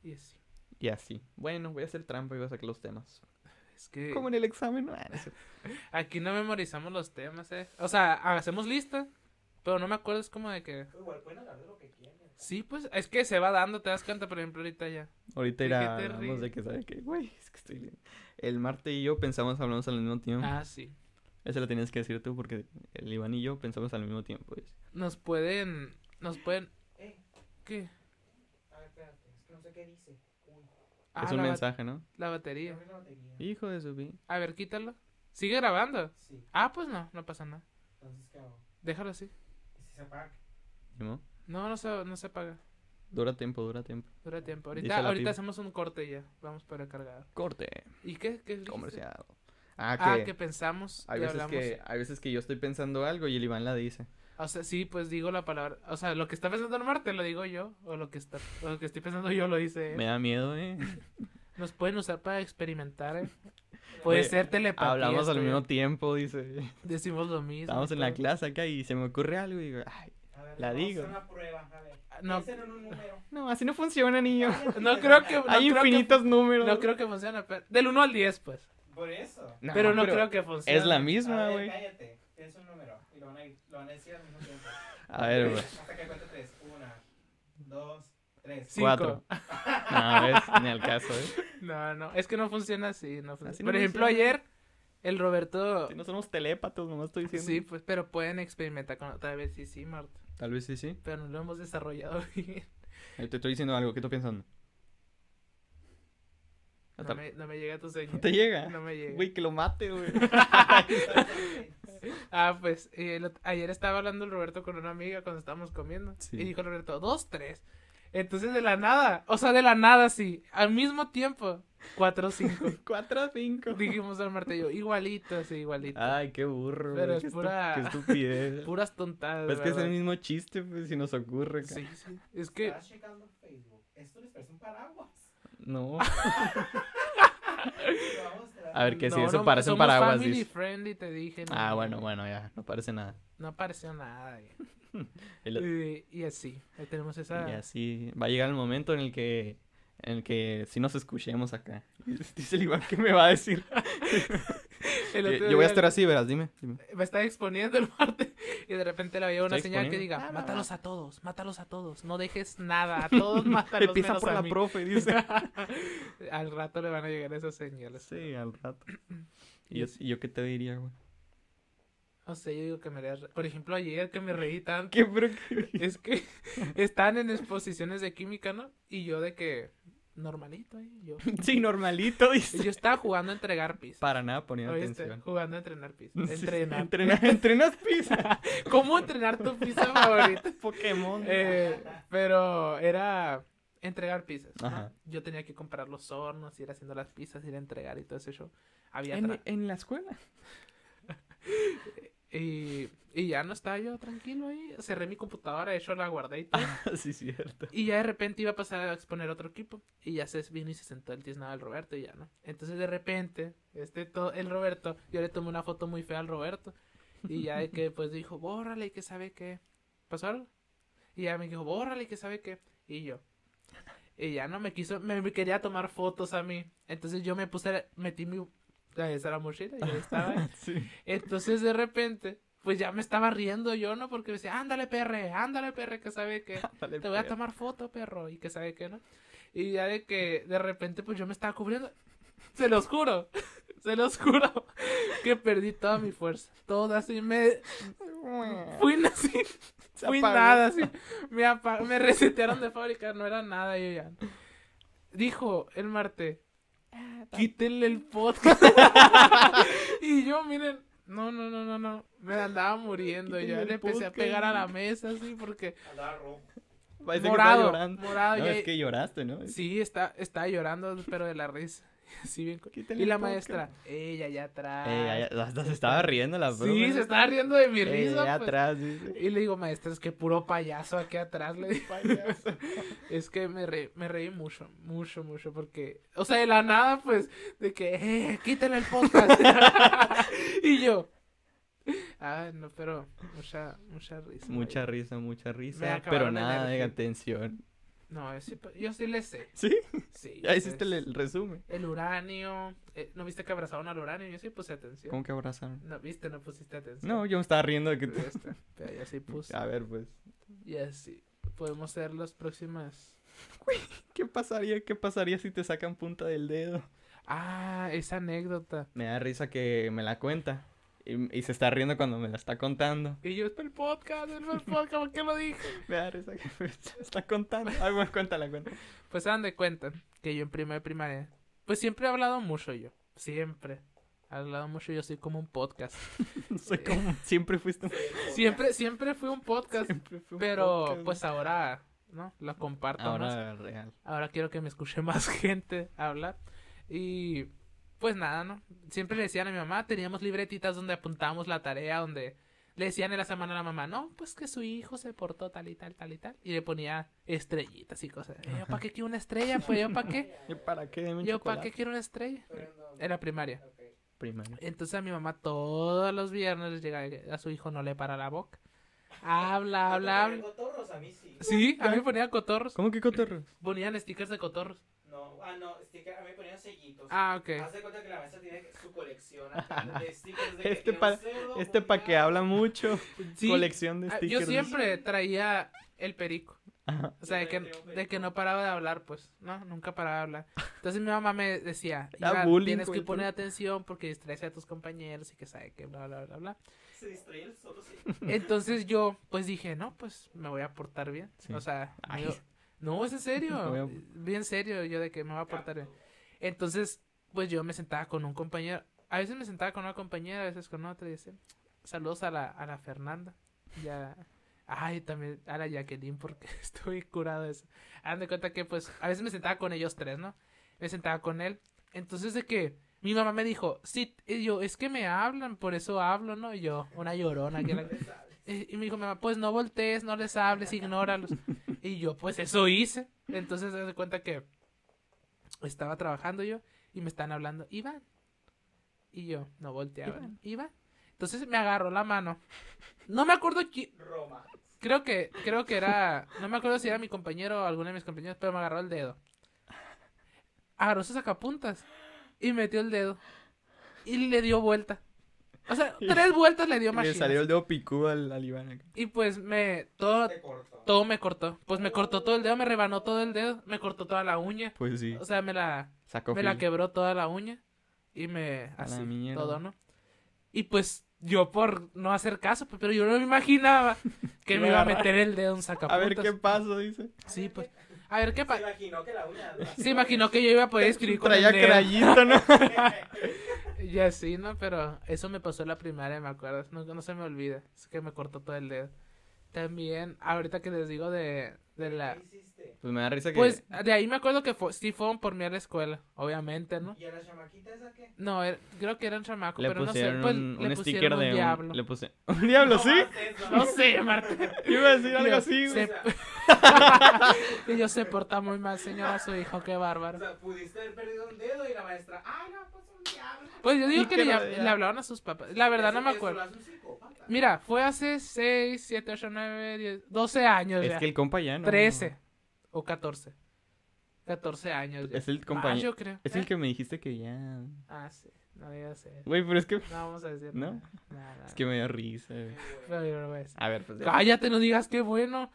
Y así. Y así. Bueno, voy a hacer trampa y voy a sacar los temas. Es que Como en el examen. Ah, aquí no memorizamos los temas, eh. O sea, hacemos lista, pero no me acuerdo, es como de que. Igual pueden hablar de lo que quieran. Sí, pues es que se va dando, te das cuenta, por ejemplo, ahorita ya. Ahorita ¿De qué irá ríes? de que, ¿sabe qué? Güey, es que estoy bien. El Marte y yo pensamos hablamos al mismo tiempo. Ah, sí. Eso lo tenías que decir tú porque el Iván y yo pensamos al mismo tiempo. Nos pueden. Nos pueden. Eh, ¿Qué? a ver, espérate. Es que no sé qué dice. Uy, Ah, es un mensaje, ¿no? la batería. ¿dónde es la batería? Hijo de su pi- A ver, quítalo. ¿Sigue grabando? Sí. Ah, pues no, no pasa nada. Entonces, ¿qué hago? Déjalo así. ¿Y si se apaga? ¿no? No, no se, no se paga. Dura tiempo, dura tiempo. Dura tiempo. Ahorita, ahorita hacemos un corte ya. Vamos para el cargador. Corte. ¿Y qué? ¿Qué? Comercial. Ah, Ah, que, que pensamos hay y veces hablamos. que hay veces que yo estoy pensando algo y el Iván la dice. O sea, sí, pues digo la palabra. O sea, lo que está pensando el Marte lo digo yo. O lo que está, o lo que estoy pensando yo lo dice él. Me da miedo, eh. Nos pueden usar para experimentar, eh. Puede Oye, ser telepatía. Hablamos al mismo tiempo, dice. Decimos lo mismo. Estamos en la clase acá y se me ocurre algo y digo, ay, ver, La digo. una prueba, a ver. No. Un número. no, así no funciona, niño. No creo que. No Hay creo que- infinitos números. no creo que funcione. pero- del 1 al 10, pues. Por eso. No, pero no creo que funcione. Es la misma, güey. cállate. Tienes un número. Y lo van a, lo van a decir al mismo tiempo. A ver, güey. Hasta que cuente tres. Una, dos, tres. Cinco. Cuatro. No, ves, ni al caso, eh. No, no. Es que no funciona así. No funciona. Así Por no ejemplo, funciona. ayer, el Roberto. Si no somos telépatos, nomás estoy diciendo. Sí, pues, pero pueden experimentar con otra vez. Sí, sí, Marta. Tal vez sí, sí. Pero no lo hemos desarrollado bien. Eh, Te estoy diciendo algo, ¿qué estás pensando? No Tal- me, no me llega tu señal. ¿No te llega? No me llega. Güey, que lo mate, güey. Ah, pues eh, ayer estaba hablando el Roberto con una amiga cuando estábamos comiendo. Sí. Y dijo el Roberto, dos, tres. Entonces de la nada, o sea, de la nada, sí, al mismo tiempo, cuatro, cinco. Cuatro, cinco. Dijimos al martillo, igualito, así, igualito. Ay, qué burro, Pero es qué, estu- pura- qué estupidez. Puras tontadas. Pues es que es el mismo chiste, pues, si nos ocurre. Sí, sí. Es que, Estás checando Facebook. Esto les parece un paraguas. No. A ver, que sí, no, eso no, parece un somos paraguas, family dice. friendly, te dije. no, Ah, bueno, bueno, ya. No parece nada. No apareció nada. Y, y así, ahí tenemos esa... Y así va a llegar el momento en el que en el que sí nos escuchemos acá. Dice el Iván que me va a decir. El Yo voy a estar así, verás, dime. dime. me está exponiendo el martes y de repente le había una señal que diga, Ah, mátalos a todos, mátalos a todos, no dejes nada, a todos mátalos Empieza menos por a la mí". profe, dice. Al rato le van a llegar esas señales. sí, al rato. ¿Y yo, y yo qué te diría, güey? No sé, yo digo que me haría Por ejemplo, ayer que me reí tanto, ¿Qué, pero qué? es que están en exposiciones de química, ¿no? Y yo de que, normalito yo. Sí, normalito, dice. yo estaba jugando a entregar pis. Para nada ponía atención. Jugando a entrenar pis. Sí, Entrenar. entrenar. Entrenas pizza. ¿Cómo entrenar tu pizza favorita? Pokémon. Eh, pero era entregar pizzas. Yo tenía que comprar los hornos, ir haciendo las pizzas, ir a entregar y todo ese show. Había en, en la escuela. Y, y ya no estaba yo tranquilo ahí. Cerré mi computadora, de hecho la guardé y todo. sí, cierto. Y ya de repente iba a pasar a exponer otro equipo. Y ya se vino y se sentó el tiznado del Roberto y ya, ¿no? Entonces de repente, este to- el Roberto, yo le tomé una foto muy fea al Roberto. Y ya de que pues dijo, bórrale y que sabe qué. ¿Pasó algo? Y ya me dijo, bórrale y que sabe qué. Y yo. Y ya no me quiso, me, me quería tomar fotos a mí. Entonces yo me puse, metí mi, esa la mochila y ahí estaba. Sí. Entonces de repente, pues ya me estaba riendo yo, ¿no? Porque me decía, ándale perre, ándale perre, que sabe. Dale, Te voy a tomar foto, perro. Y que sabe qué, ¿no? Y ya de que de repente, pues yo me estaba cubriendo. Se los juro. Se los juro. Que perdí toda mi fuerza. Toda así. Me. Fui así. Fui nada así. Me, me resetearon de fábrica. No era nada. Yo ya. Dijo el Marte. Quítenle el podcast. y yo, miren. No, no, no, no, no. Me andaba muriendo. Quítenle Ya le empecé a pegar a la mesa así porque. Andaba rojo. Parece que morado. estaba llorando. Morado. No, ya- es que lloraste, ¿no? Sí, está, está llorando, pero de la risa. Bien. Y la maestra, ella allá atrás. Ya- ya- hasta se estaba riendo la profe. Sí, se estaba riendo de mi risa. allá pues. atrás, dice. Y le digo, maestra, es que puro payaso aquí atrás. Le digo, es que me, re- me reí mucho, mucho, mucho. Porque, o sea, de la nada, pues, de que, eh, quítenle el podcast. y yo, ah, no, pero mucha, mucha risa. Mucha risa, mucha risa. Pero nada de atención. No, yo sí, yo sí le sé. ¿Sí? Sí, Ya hiciste el, el resumen. El uranio. eh, ¿No viste que abrazaban al uranio? Yo sí puse atención. ¿Cómo que abrazaron? No, viste, no pusiste atención. No, yo me estaba riendo de que tú... Este, pero yo sí puse. A ver, pues. Y así. Podemos ser las próximas. ¿Qué pasaría? ¿Qué pasaría si te sacan punta del dedo? Ah, esa anécdota. Me da risa que me la cuenta. Y, y se está riendo cuando me la está contando. Y yo, es el podcast, es el podcast, ¿por qué lo dije? Me da risa que me está contando. Ay, bueno, cuéntala, cuéntala. Pues hagan de cuenta que yo en primera de primaria. Pues siempre he hablado mucho yo. Siempre. he hablado mucho, yo soy como un podcast. Soy como... Siempre fuiste un... Siempre, siempre fui un podcast, Siempre fui un pero podcast. pues ahora, ¿no? Lo comparto más. Ahora real. Ahora quiero que me escuche más gente hablar. Y pues nada, ¿no? Siempre le decían a mi mamá, teníamos libretitas donde apuntábamos la tarea, donde le decían en la semana a la mamá, no, pues que su hijo se portó tal y tal, tal y tal. Y le ponía estrellitas y cosas. ¿Yo para qué quiero una estrella? Pues yo para qué. ¿Yo para qué? Deme ¿Yo para qué quiero una estrella? En la primaria. ok. Primaria. Entonces a mi mamá todos los viernes llega a su hijo no le para la boca. Habla, habla, ¿No te ponen habla. cotorros? A mí sí. Sí, a mí me ponían cotorros. ¿Cómo que cotorros? Ponían stickers de cotorros. No, ah, no, sticker, a mí me ponían sellitos. Ah, ok. Haz de cuenta que la maestra tiene su colección acá de stickers de que Este quiero pa- cerdo, Este pa' que habla mucho. Sí, Colección de ah, stickers. yo siempre traía el perico. Ajá. O sea, de que, de que no paraba de hablar, pues. No, nunca paraba de hablar. Entonces mi mamá me decía, Da "Iván, bullying, tienes que poner atención porque distraes a tus compañeros y que sabe que bla, bla, bla, bla. Se distrae solo, sí. Entonces yo, pues dije, no, pues me voy a portar bien. Sí. O sea, Ay. yo- no, es en serio. Bien serio, yo de que me voy a portar bien. Entonces, pues yo me sentaba con un compañero. A veces me sentaba con una compañera, a veces con otra y decía, saludos a la, a la Fernanda. Ya. Ay, también a la Jacqueline porque estoy curado de eso. Hagan de cuenta que pues a veces me sentaba con ellos tres, ¿no? Me sentaba con él. Entonces de que mi mamá me dijo, sí, y yo, es que me hablan, por eso hablo, ¿no? Y yo, una llorona. Que la- y me dijo mi mamá, pues no voltees, no les hables, ignóralos. Y yo, pues eso hice. Entonces se cuenta que estaba trabajando yo y me están hablando, Iván. Y yo, no volteaba. Iván. Entonces me agarró la mano. No me acuerdo quién. Roma. Creo que, creo que era. No me acuerdo si era mi compañero o alguno de mis compañeros, pero me agarró el dedo. Agarró sus sacapuntas y metió el dedo. Y le dio vuelta. O sea, tres vueltas le dio Le más. salió el dedo picudo al, al Iván. Y pues me. Todo, todo me cortó. Pues me cortó todo el dedo, me rebanó todo el dedo, me cortó toda la uña. Pues sí. O sea, me la. Sacó me la quebró toda la uña. Y me. Así. Todo, ¿no? Y pues. Yo por no hacer caso, pues, pero yo no me imaginaba que me iba a meter el dedo en A sacapuntas. ver qué paso, dice. Sí, pues. A ver qué Se pasa. imaginó que la uña. Se imaginó que yo iba a poder escribir con Traía el dedo. crayito, ¿no? Y así, ¿no? Pero eso me pasó en la primaria, me acuerdo. No, no se me olvida. Es que me cortó todo el dedo. También, ahorita que les digo de, de la... ¿Qué hiciste? Pues me da risa que. Pues de ahí me acuerdo que fue, sí fueron por mí a la escuela, obviamente, ¿no? ¿Y a la chamaquita esa qué? No, era- creo que eran chamacos, le pero no sé. pusieron Pues un, le un pusieron sticker un de diablo. un. Le puse. ¿Un diablo, sí? eso. No sé, Marta. Iba a decir algo así, güey. se- y yo se porta muy mal, señora, su hijo, qué O bárbaro. sea, pudiste haber perdido un dedo y la maestra. Ah, no, pues yo digo que que le, le hablaron a sus papás. La verdad no me acuerdo. Mira, fue hace 6, 7, 8, 9, 10, 12 años Es ya. que el compa ya, ¿no? 13 o 14. 14 años ya. Es el compañero. yo creo. Es ¿Eh? el que me dijiste que ya. Ah, sí. No digas eso. Güey, pero es que. No vamos a decir ¿No? nada. Nada, Es que me da risa, güey. Yo no voy a decir. A ver, pues. ya. Cállate, no digas qué bueno.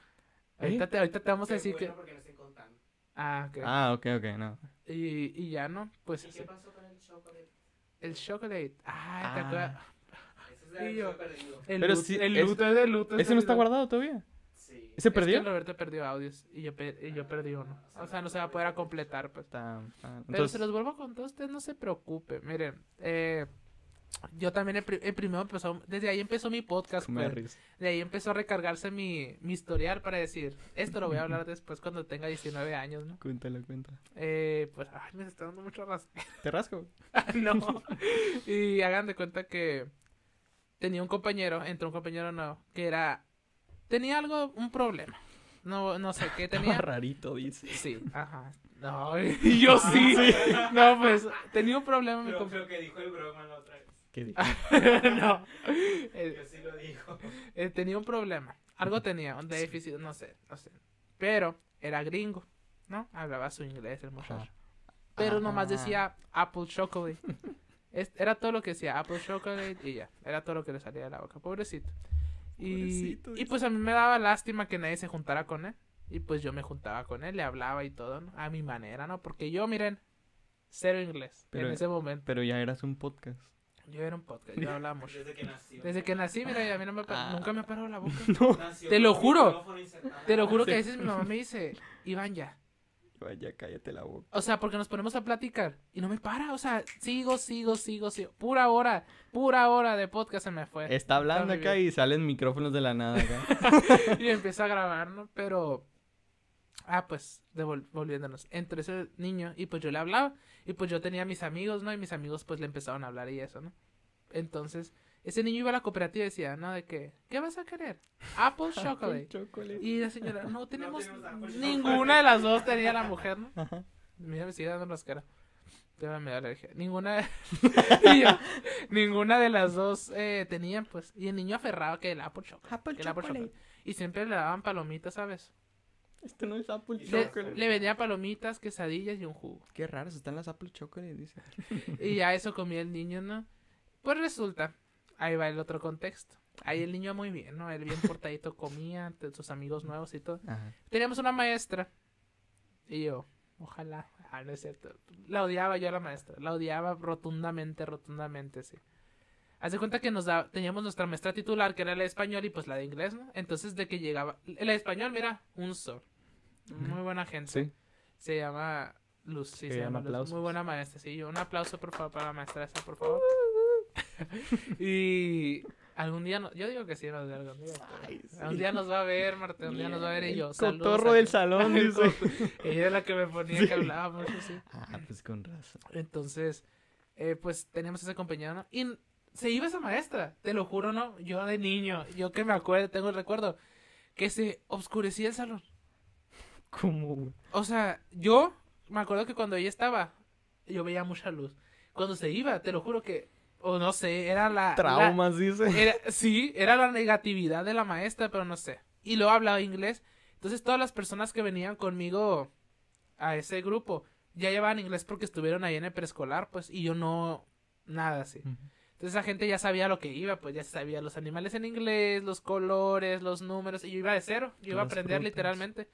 ¿Eh? Ahorita te, ahorita te vamos a Qué decir bueno que... porque no estoy contando. Ah, ok. Ah, ok, ok, no. Y, y ya no, pues ¿Y así. qué pasó con el chocolate? El chocolate. Ah, ¿te Ah. acuerdas? Ese es de Y yo-. El Pero luto, sí, el es- luto es el luto. ¿Ese no está guardado todavía? Sí. ¿Ese Es perdió? que Roberto perdió audios y yo, pe- y yo perdí uno. O sea, no se va a poder completar, pues. Está. ah, Pero entonces, se los vuelvo a contar, usted no se preocupe. Miren, eh, yo también el, pri- el primero empezó, desde ahí empezó mi podcast, pues. De ahí empezó a recargarse mi, mi historial para decir, esto lo voy a hablar después cuando tenga 19 años, ¿no? Cuéntalo, cuéntalo. Eh, pues, ay, me está dando mucho rasgo. ¿Te rasco? no. Y hagan de cuenta que tenía un compañero, entró un compañero nuevo, que era, tenía algo, un problema. No, no sé qué tenía. rarito, dice. Sí, ajá. No, y yo sí. No, pues tenía un problema mi Pero, compañero. pero que dijo el Brockman la otra vez. ¿Qué dice? no. Eh, Yo sí lo dijo. eh, tenía un problema. Algo tenía, un déficit, no sé, no sé. Pero era gringo, ¿no? Hablaba su inglés el muchacho. Ajá. Pero Ah. nomás decía Apple Chocolate. Es- era todo lo que decía Apple Chocolate y ya. Era todo lo que le salía de la boca. Pobrecito. Y, Pobrecito, y pues a mí me daba lástima que nadie se juntara con él. Y pues yo me juntaba con él, le hablaba y todo, ¿no? A mi manera, ¿no? Porque yo, miren, cero inglés Pero- en ese momento. Pero ya eras un podcast. Yo era un podcast, yo hablaba mucho. Desde que nació. Desde que nací, mira, y a mí no me Ah. nunca me ha parado la boca. No. Te lo juro. Te lo juro que a veces mi mamá me dice, Iván ya. "Ay, ya cállate la boca. O sea, porque nos ponemos a platicar y no me para. O sea, sigo, sigo, sigo, sigo. Pura hora, pura hora de podcast se me fue. Está hablando acá y salen micrófonos de la nada acá. y empiezo a grabar, ¿no? Pero. Ah, pues, devol- volviéndonos. Entre ese niño y pues yo le hablaba. Y pues yo tenía mis amigos, ¿no? Y mis amigos pues le empezaron a hablar y eso, ¿no? Entonces, ese niño iba a la cooperativa y decía, ¿no? De que, ¿qué vas a querer? Apple Chocolate. Chocolate. Y la señora, no tenemos. ninguna de las dos tenía la mujer, ¿no? Ajá. Mira, me sigue dando da alergia. Ninguna. y yo, ninguna de las dos eh, tenían, pues. Y el niño aferrado que el Apple Chocolate. Apple que el Apple. Chocolate. Y siempre le daban palomitas, ¿sabes? Esto no es Apple Le, Chocolate. le vendía palomitas, quesadillas y un jugo. Qué raros están las Apple Chocolate, dice. Y ya eso comía el niño, ¿no? Pues resulta, ahí va el otro contexto. Ahí el niño muy bien, ¿no? Él bien portadito comía, sus amigos nuevos y todo. Ajá. Teníamos una maestra. Y yo, ojalá. Ah, no es cierto. La odiaba yo a la maestra. La odiaba rotundamente, rotundamente, sí. Haz de cuenta que nos da, teníamos nuestra maestra titular, que era la de español y pues la de inglés, ¿no? Entonces de que llegaba. La de español, mira, un sol. Muy buena gente. Sí. Se llama Luz, sí, se llama Luz. Muy buena maestra, sí. Yo, un aplauso, por favor, para la maestra esa, por favor. y algún día, no, yo digo que sí, no, algún día. Ay, sí. Un día nos va a ver, Marta, un día nos va a ver y El yo. saludos cotorro del salón, El dice. Ella es la que me ponía que hablaba mucho, sí. Ah, pues con razón. Entonces, eh, pues teníamos ese compañero, ¿no? Y se iba esa maestra, te lo juro, ¿no? Yo de niño, yo que me acuerdo, tengo el recuerdo, que se oscurecía el salón. ¿Cómo, güey? O sea, yo me acuerdo que cuando ella estaba, yo veía mucha luz. Cuando se iba, te lo juro que, o no sé, era la... la- Traumas, dice. era, sí, era la negatividad de la maestra, pero no sé. Y luego hablaba inglés. Entonces todas las personas que venían conmigo a ese grupo ya llevaban inglés porque estuvieron ahí en el preescolar, pues, y yo no, nada así. Entonces esa gente ya sabía lo que iba, pues ya sabía los animales en inglés, los colores, los números, y yo iba de cero, yo iba a aprender frutas. literalmente.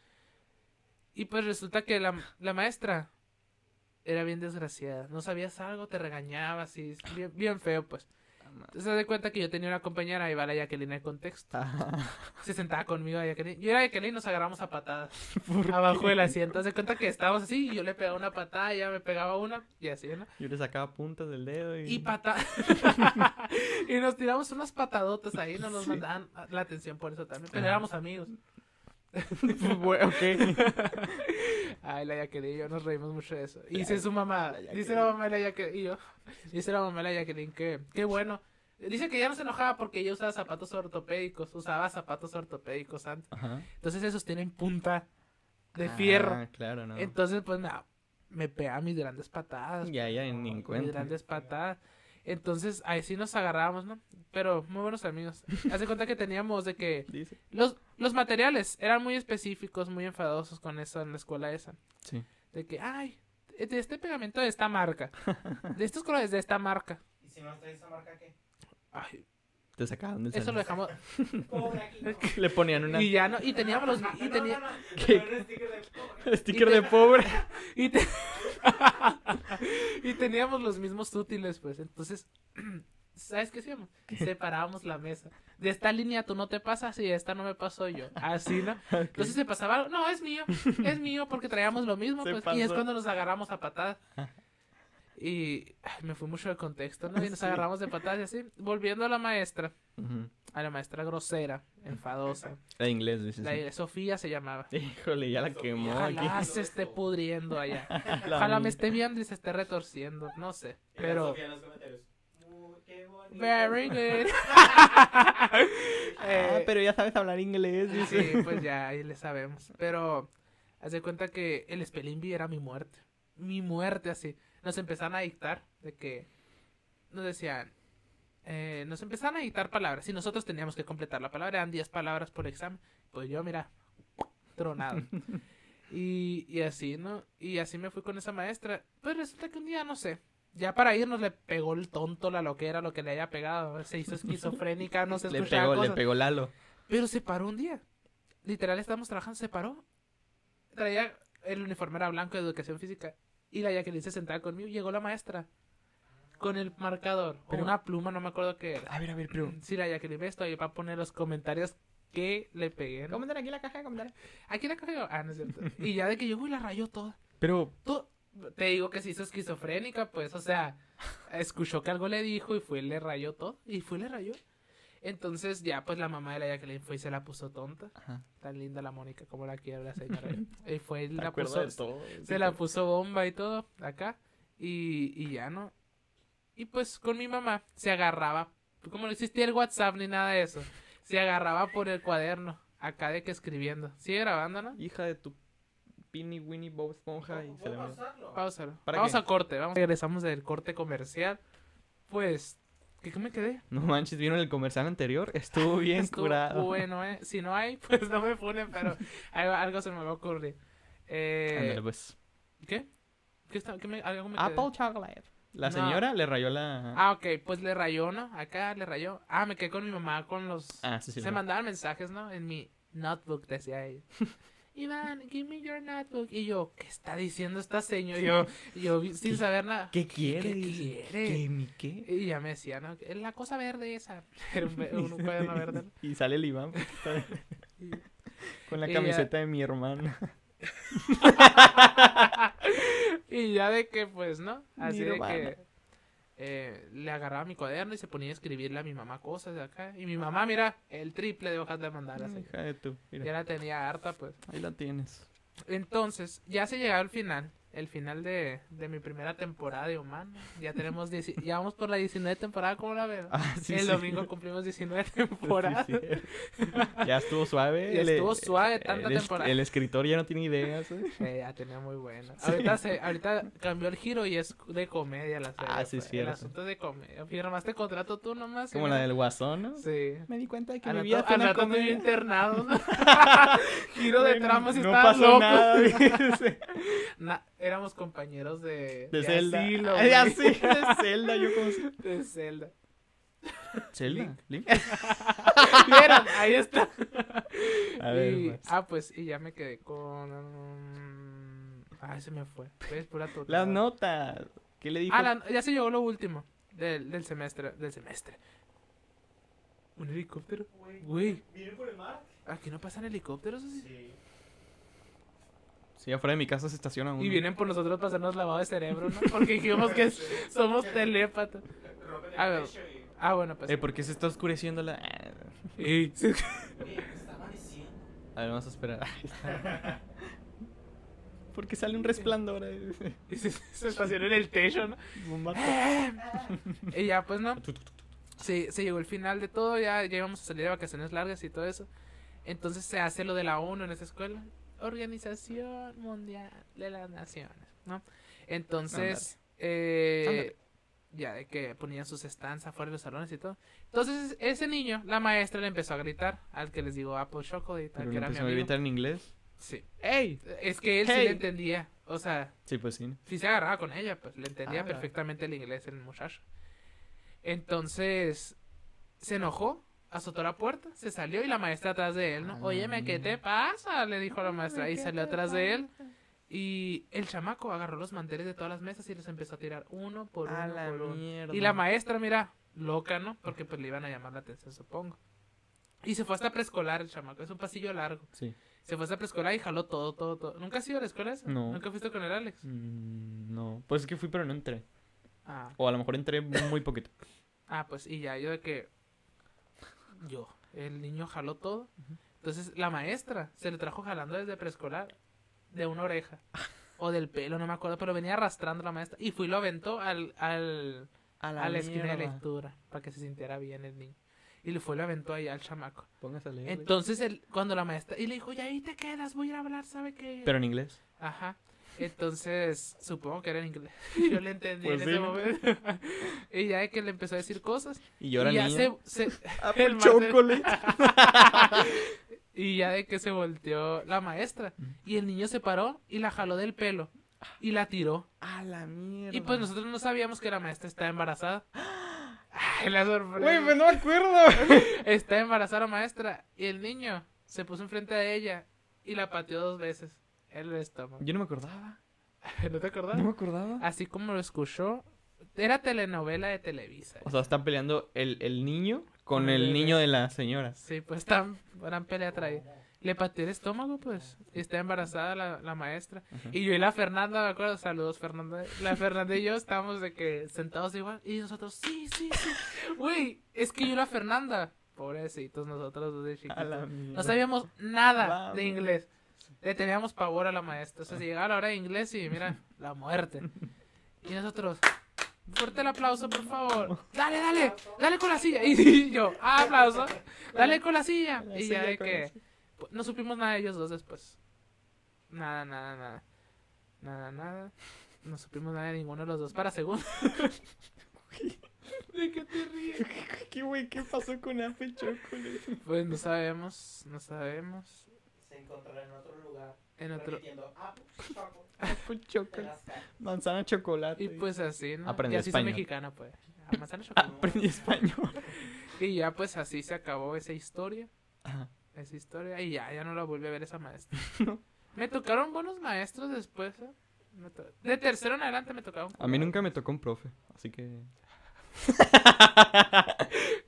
Y pues resulta que la, la maestra era bien desgraciada. No sabías algo, te regañaba, así, bien, bien feo, pues. Entonces se da cuenta que yo tenía una compañera, ahí va la Jacqueline el contexto. Ajá. Se sentaba conmigo a Jacqueline. Yo era Jacqueline y nos agarramos a patadas abajo del asiento. Se cuenta que estábamos así y yo le pegaba una patada, ella me pegaba una y así, ¿no? Yo le sacaba puntas del dedo y... Y pata y nos tiramos unas patadotas ahí, no nos Sí. mandaban la atención por eso también, pero Ajá. éramos amigos. Bueno, ok. Ay, la Jacqueline y yo nos reímos mucho de eso. Y dice su mamá, la dice la mamá de la Jacqueline y yo, dice la mamá de la Jacqueline que, qué bueno. Dice que ya no se enojaba porque ella usaba zapatos ortopédicos, usaba zapatos ortopédicos antes. Ajá. Entonces esos tienen punta de fierro. Ah, claro, no. Entonces, pues, me, me pegaba mis grandes patadas. Ya, ya, ni en mis cuenta. grandes patadas. Entonces, ahí sí nos agarrábamos, ¿no? Pero muy buenos amigos. Haz de cuenta que teníamos de que Dice. los, los materiales eran muy específicos, muy enfadosos con eso en la escuela esa. Sí. De que, ay, de este pegamento de esta marca. De estos colores de esta marca. ¿Y si no traes esa marca qué? Ay, Te sacaban del eso lo dejamos. Pobre aquí. no. Le ponían una... Y ya no, y teníamos los, y No, tenía, no, no, ¿Qué? pero un sticker de pobre. Y te- de pobre. Y, te- y teníamos los mismos útiles, pues. Entonces, ¿sabes qué hacíamos? Separábamos la mesa. De esta línea tú no te pasas y de esta no me paso yo. Así, ¿no? Entonces se pasaba algo. No, es mío. Es mío porque traíamos lo mismo, Se pues. Y es cuando nos agarramos a patadas. Y ay, me fui mucho de contexto, ¿no? Y nos Sí. agarramos de patadas y así. Volviendo a la maestra. A la maestra grosera, enfadosa. La inglés, dice. La de Sofía se llamaba. Híjole, ya la quemó aquí. Ojalá se esté pudriendo allá. La Ojalá me esté viendo y se esté retorciendo. No sé. Pero. Very good. Ah, Eh, pero ya sabes hablar inglés, dice. Sí, pues ya, ahí le sabemos. Pero. Haz de cuenta que el Spelling Bee era mi muerte. Mi muerte, así. Nos empezaron a dictar de que. Nos decían. eh, nos empezaron a dictar palabras y nosotros teníamos que completar la palabra. Eran 10 palabras por examen. Pues yo, mira, tronado. Y, y así, ¿no? Y así me fui con esa maestra. Pues resulta que un día, no sé, ya para irnos le pegó el tonto, la loquera, lo que le haya pegado. Se hizo esquizofrénica, no se Le pegó, le pegó Lalo. Pero se paró un día. Literal, estábamos trabajando, se paró. Traía el uniforme era blanco de educación física. Y la Jacqueline se sentaba conmigo. Llegó la maestra. Con el marcador. Pero- O una pluma, no me acuerdo qué era. A ver, a ver, pero... Sí, la Jacqueline, ve esto ahí para poner los comentarios qué le pegué. ¿no? Comentar aquí la caja de comentarios. Aquí la cogió. Ah, no es cierto. Y ya de que llegó y la rayó toda. Pero, Tú- te digo que se hizo esquizofrénica, pues, o sea, escuchó que algo le dijo y fue y le rayó todo. Y fue y le rayó. Entonces ya, pues, la mamá de la Jacqueline fue y se la puso tonta. ajá. Tan linda la Mónica como la quiere la señora. y fue y ¿Te la puso, de todo? se la puso bomba y todo acá. Y, y ya no. Y pues con mi mamá se agarraba. Como no existía el WhatsApp ni nada de eso. Se agarraba por el cuaderno. Acá de que escribiendo. Sigue grabando, ¿no? Hija de tu Pinny Winnie Bob Esponja y se ¿Puedo le murió. pausarlo? Pausalo. ¿Para Vamos qué? a corte. Vamos. Regresamos del corte comercial. Pues, ¿qué, qué me quedé? No manches, ¿vieron el comercial anterior? Estuvo bien Estuvo curado. Bueno, ¿eh? Si no hay, pues no me ponen, pero algo, algo se me va a ocurrir. Eh, Ándale, pues. ¿Qué? ¿Qué está? ¿Qué me, algo me quedé? Apple Chocolate. La No. señora le rayó la... Ah, ok, pues le rayó, ¿no? Acá le rayó. Ah, me quedé con mi mamá con los... Ah, sí, sí. se mandaban mensajes, ¿no? En mi notebook, decía ella. Iván, give me your notebook. Y yo, ¿qué está diciendo esta señora? Yo, yo sin ¿Qué- saber nada. ¿Qué quiere? ¿Qué quiere? ¿Qué, mi qué? Y ya me decía, ¿no? La cosa verde esa. Era un, cuaderno verde. Y sale el Iván con la camiseta de mi hermana. y ya de que, pues, ¿no? Así de que eh, le agarraba mi cuaderno y se ponía a escribirle a mi mamá cosas de acá. Y mi mamá, mira, el triple de hojas de mandar así. Hija de tu. Ya Mira, la tenía harta, pues. ahí la tienes. Entonces, ya se llegaba al final. El final de, de mi primera temporada de humano. Ya tenemos, dieci- ya vamos por la 19 temporada, ¿cómo la ves? Ah, sí, el sí. domingo cumplimos 19 Sí, temporadas. sí. Ya estuvo suave. Ya el- estuvo suave tanta el, temporada. El escritor ya no tiene ideas. ¿eh? Eh, ya tenía muy buena. Ahorita, se, ahorita cambió el giro y es de comedia la serie. Ah, sí, pues. es cierto. El asunto de comedia. Firmaste contrato tú nomás. Como la del guasón, ¿no? Sí. Me di cuenta de que mi vida fue una comedia. internado. ¿no? Giro de tramas y No pasó loco. nada. Na- éramos compañeros de, De Zelda. asilo, de Zelda. Yo como... si- De Zelda. ¿Zelda? ¿Link? ¿Vieron? Ahí está. A ver, Y- pues. ah, pues, y ya me quedé con... um, Ay, se me fue. Es pura Las notas. ¿Qué le dijo? Ah, la- ya se llegó lo último del, del semestre. Del semestre. ¿Un helicóptero? Güey, ¿Viene por el mar? aquí no pasan helicópteros. así? Sí. Sí, afuera de mi casa se estaciona uno. Y vienen por nosotros para hacernos lavado de cerebro, ¿no? Porque dijimos que somos telépatas. A el ver. Ah, bueno, pues. Eh, ¿por qué se está oscureciendo la...? Está amaneciendo. A ver, vamos a esperar. Porque sale un resplandor. ahí. y se, se estacionó en el techo, ¿no? Y ya, pues, ¿no? Sí, se llegó el final de todo, ya, ya íbamos a salir de vacaciones largas y todo eso. Entonces se hace lo de la ONU en esa escuela. Organización Mundial de las Naciones, ¿no? Entonces, eh, ya de que ponían sus stands afuera de los salones y todo. Entonces, ese niño, la maestra le empezó a gritar al que les digo Apple Chocolate, Pero al que le era mi empezó a amigo. gritar en inglés. Sí. ¡Ey! Es que él sí le entendía. O sea, Sí, pues sí. si se agarraba con ella, pues le entendía Ah. perfectamente el inglés el muchacho. Entonces, se enojó, azotó la puerta, se salió y la maestra atrás de él, ¿no? Óyeme, ¿qué te pasa? Le dijo la maestra y salió atrás de él. Y el chamaco agarró los manteles de todas las mesas y los empezó a tirar uno por uno A la por uno. mierda. Y la maestra, mira, loca, ¿no? Porque pues le iban a llamar la atención, supongo. Y se fue hasta preescolar el chamaco, es un pasillo largo. Sí. Se fue hasta preescolar y jaló todo, todo, todo. ¿Nunca has ido a la escuela esa? No. ¿Nunca fuiste con el Alex? Mm, no. Pues es que fui, pero no entré. Ah, O a lo mejor entré muy poquito. ah, pues y ya, yo de que... Yo, el niño jaló todo. Entonces la maestra se le trajo jalando desde preescolar de una oreja. O del pelo, no me acuerdo, pero venía arrastrando la maestra. Y fui y lo aventó al, al, A a la esquina de lectura para que se sintiera bien el niño. Y le fue y lo aventó ahí al chamaco. Póngase a leer. Entonces, el, cuando la maestra... Y le dijo, ya ahí te quedas, voy a ir a hablar, ¿sabe qué? Pero en inglés. Ajá. Entonces, supongo que era en inglés. Yo le entendí Pues en sí, ese momento. y ya de que le empezó a decir cosas. Y era y ya se, se- Apple el martes- chocolate. y ya de que se volteó la maestra. Y el niño se paró y la jaló del pelo. Y la tiró. A la mierda. Y pues nosotros no sabíamos que la maestra estaba embarazada. Ay, la sorpresa. Güey, pues no me acuerdo. Está embarazada la maestra. Y el niño se puso enfrente de ella y la pateó dos veces. En el estómago. Yo no me acordaba. ¿No te acordás? No me acordaba. Así como lo escuchó. Era telenovela de Televisa. O sea, están peleando el, el niño Con el niño de la señora. Sí, pues tan gran pelea trae. Le pateé el estómago, pues. Y está embarazada la, la maestra. Ajá. Y yo y la Fernanda, me acuerdo, saludos Fernanda. La Fernanda y yo estábamos de que sentados igual. Y nosotros, sí, sí, sí. Güey, es que yo y la Fernanda. Pobrecitos nosotros dos de chiquitos. No sabíamos nada Vamos. de inglés. Le teníamos pavor a la maestra. O sea, si llegaba la hora de inglés y mira, la muerte. Y nosotros, fuerte el aplauso, por favor. Dale, dale, dale con la silla. Y yo, ah, aplauso. Dale con la silla. La Y ya de que no supimos nada de ellos dos después. Nada, nada, nada. Nada, nada. No supimos nada de ninguno de los dos para segundo. ¿De qué te ríes? ¿Qué güey? ¿Qué pasó con Apple Chocolate? Pues no sabemos, no sabemos. Encontrará en otro lugar. En otro... "Ah, choco", Apple de Chocolate. las caras. Manzana chocolate. Y pues así, ¿no? Aprendí y así español. soy mexicana, pues. A manzana chocolate. Aprendí español. Y ya pues así se acabó esa historia. Ajá. Esa historia. Y ya, ya no la volví a ver esa maestra. Me tocaron buenos maestros después, ¿eh? Me to- De tercero en adelante me tocaron. A mí nunca me tocó un profe, así que...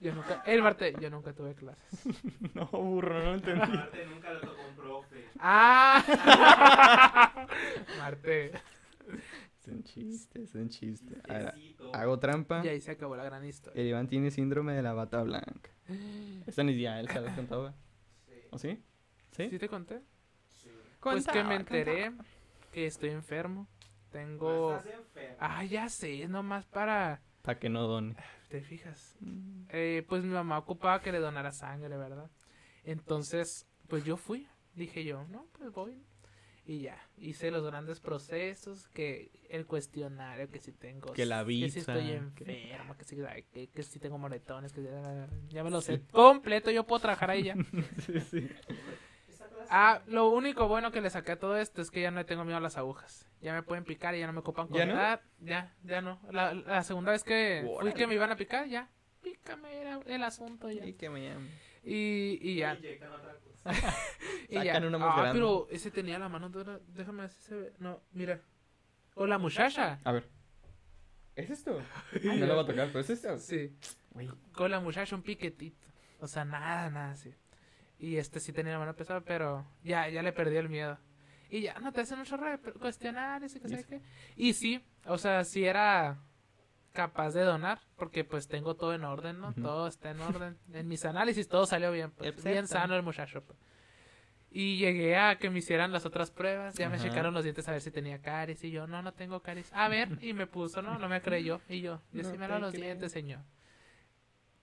Yo nunca... El Marte, yo nunca tuve clases. No, burro, no lo entendí. Nunca le tocó un. ¡Ah! Marte. Es un chiste, es un chiste. Ahora, hago trampa. Y ahí se acabó la gran historia. El Iván tiene síndrome de la bata blanca. Esta ni ya él se la contaba. Sí, ¿O sí? ¿Sí? ¿Sí te conté? sí. Pues que me Contaba, enteré que estoy enfermo. Tengo... Estás enfermo. Ah, ya sé, es nomás para... Para que no done. ¿Te fijas? Eh, pues mi mamá ocupaba que le donara sangre, ¿verdad? Entonces, pues yo fui. Dije yo, no, pues voy. Y ya, hice los grandes procesos, que el cuestionario, que si tengo... Que la Que si visa, estoy enfermo, que si, que, que si tengo moretones, que ya, ya me lo sé completo, yo puedo trabajar ahí ya. sí, sí. Ah, lo único bueno que le saqué a todo esto es que ya no le tengo miedo a las agujas. Ya me pueden picar y ya no me ocupan ¿Ya no? Ya, ya no. La, la segunda vez que fui que me iban a picar, ya. Pícame era el asunto ya. Y que me llamen. Y, y ya. Y ya. Sacan una más ah, grande. pero ese tenía la mano dura. Déjame ver si se ve. No, mira. Con la muchacha. A ver. ¿Es esto? No lo va a tocar, pero es esto. Sí. Güey. Con la muchacha un piquetito. O sea, nada, nada así. Y este sí tenía la mano pesada, pero ya, ya le perdí el miedo. Y ya no te hacen un chorro de pre- cuestionarios y que ¿Y sé qué. Y sí, o sea, sí era capaz de donar, porque pues tengo todo en orden, ¿no? Todo está en orden. En mis análisis todo salió bien, pues, bien sano el muchacho. pues. Y llegué a que me hicieran las otras pruebas, ya me checaron los dientes a ver si tenía caries y yo, no, no tengo caries. A ver, y me puso, no, no me creyó. Y yo, yo No sí me los dientes, señor.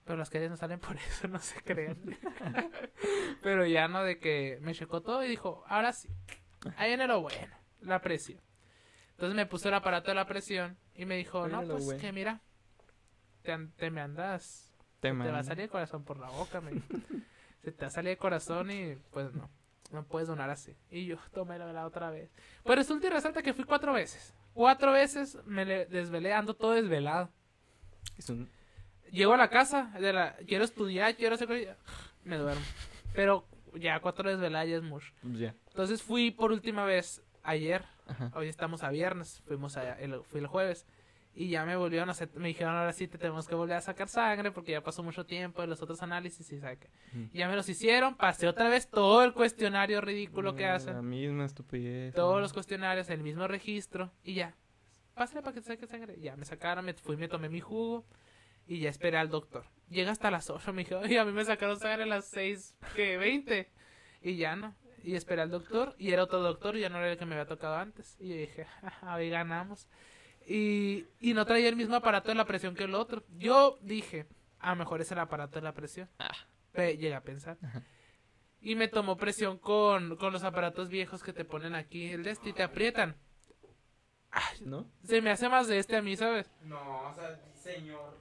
Pero las caries no salen por eso, no se crean. Pero ya no, de que me checó todo y dijo, ahora sí, ahí viene lo bueno, la presión. Entonces me puso el aparato de la presión y me dijo, no, pues bueno. que mira, te, te me andas, Te, te va a salir el corazón por la boca, me. Se te va a salir el corazón y pues no, no puedes donar así. Y yo tomé la otra vez. Pues resulta y resalta que fui cuatro veces. Cuatro veces me desvelé, ando todo desvelado. Es un... Llego a la casa, de la, quiero estudiar, quiero hacer cosas, me duermo. Pero ya cuatro desveladas ya es mucho. Entonces fui por última vez ayer, Ajá. hoy estamos a viernes, fuimos a, el, fui el jueves. Y ya me volvieron a hacer, me dijeron ahora sí te tenemos que volver a sacar sangre porque ya pasó mucho tiempo de los otros análisis y saca. Y ya me los hicieron, pasé otra vez todo el cuestionario ridículo que La hacen. misma estupidez. Todos ¿no? los cuestionarios, el mismo registro y ya. Pásale para que te saque sangre. Ya me sacaron, me fui, me tomé mi jugo y ya esperé al doctor. Llega hasta las 8, me dijo, oye, a mí me sacaron sangre a las 6, que 20. Y ya no. Y esperé al doctor y era otro doctor y ya no era el que me había tocado antes. Y yo dije, "Jaja, hoy ganamos. Y, y no traía el mismo aparato de la presión que el otro. Yo dije, a lo mejor es el aparato de la presión. Ah. Pe- llegué a pensar. Y me tomó presión con, con los aparatos viejos que te ponen aquí, el de este, y te aprietan. Ay, ¿No? se me hace más de este a mí, ¿sabes? No, o sea, señor.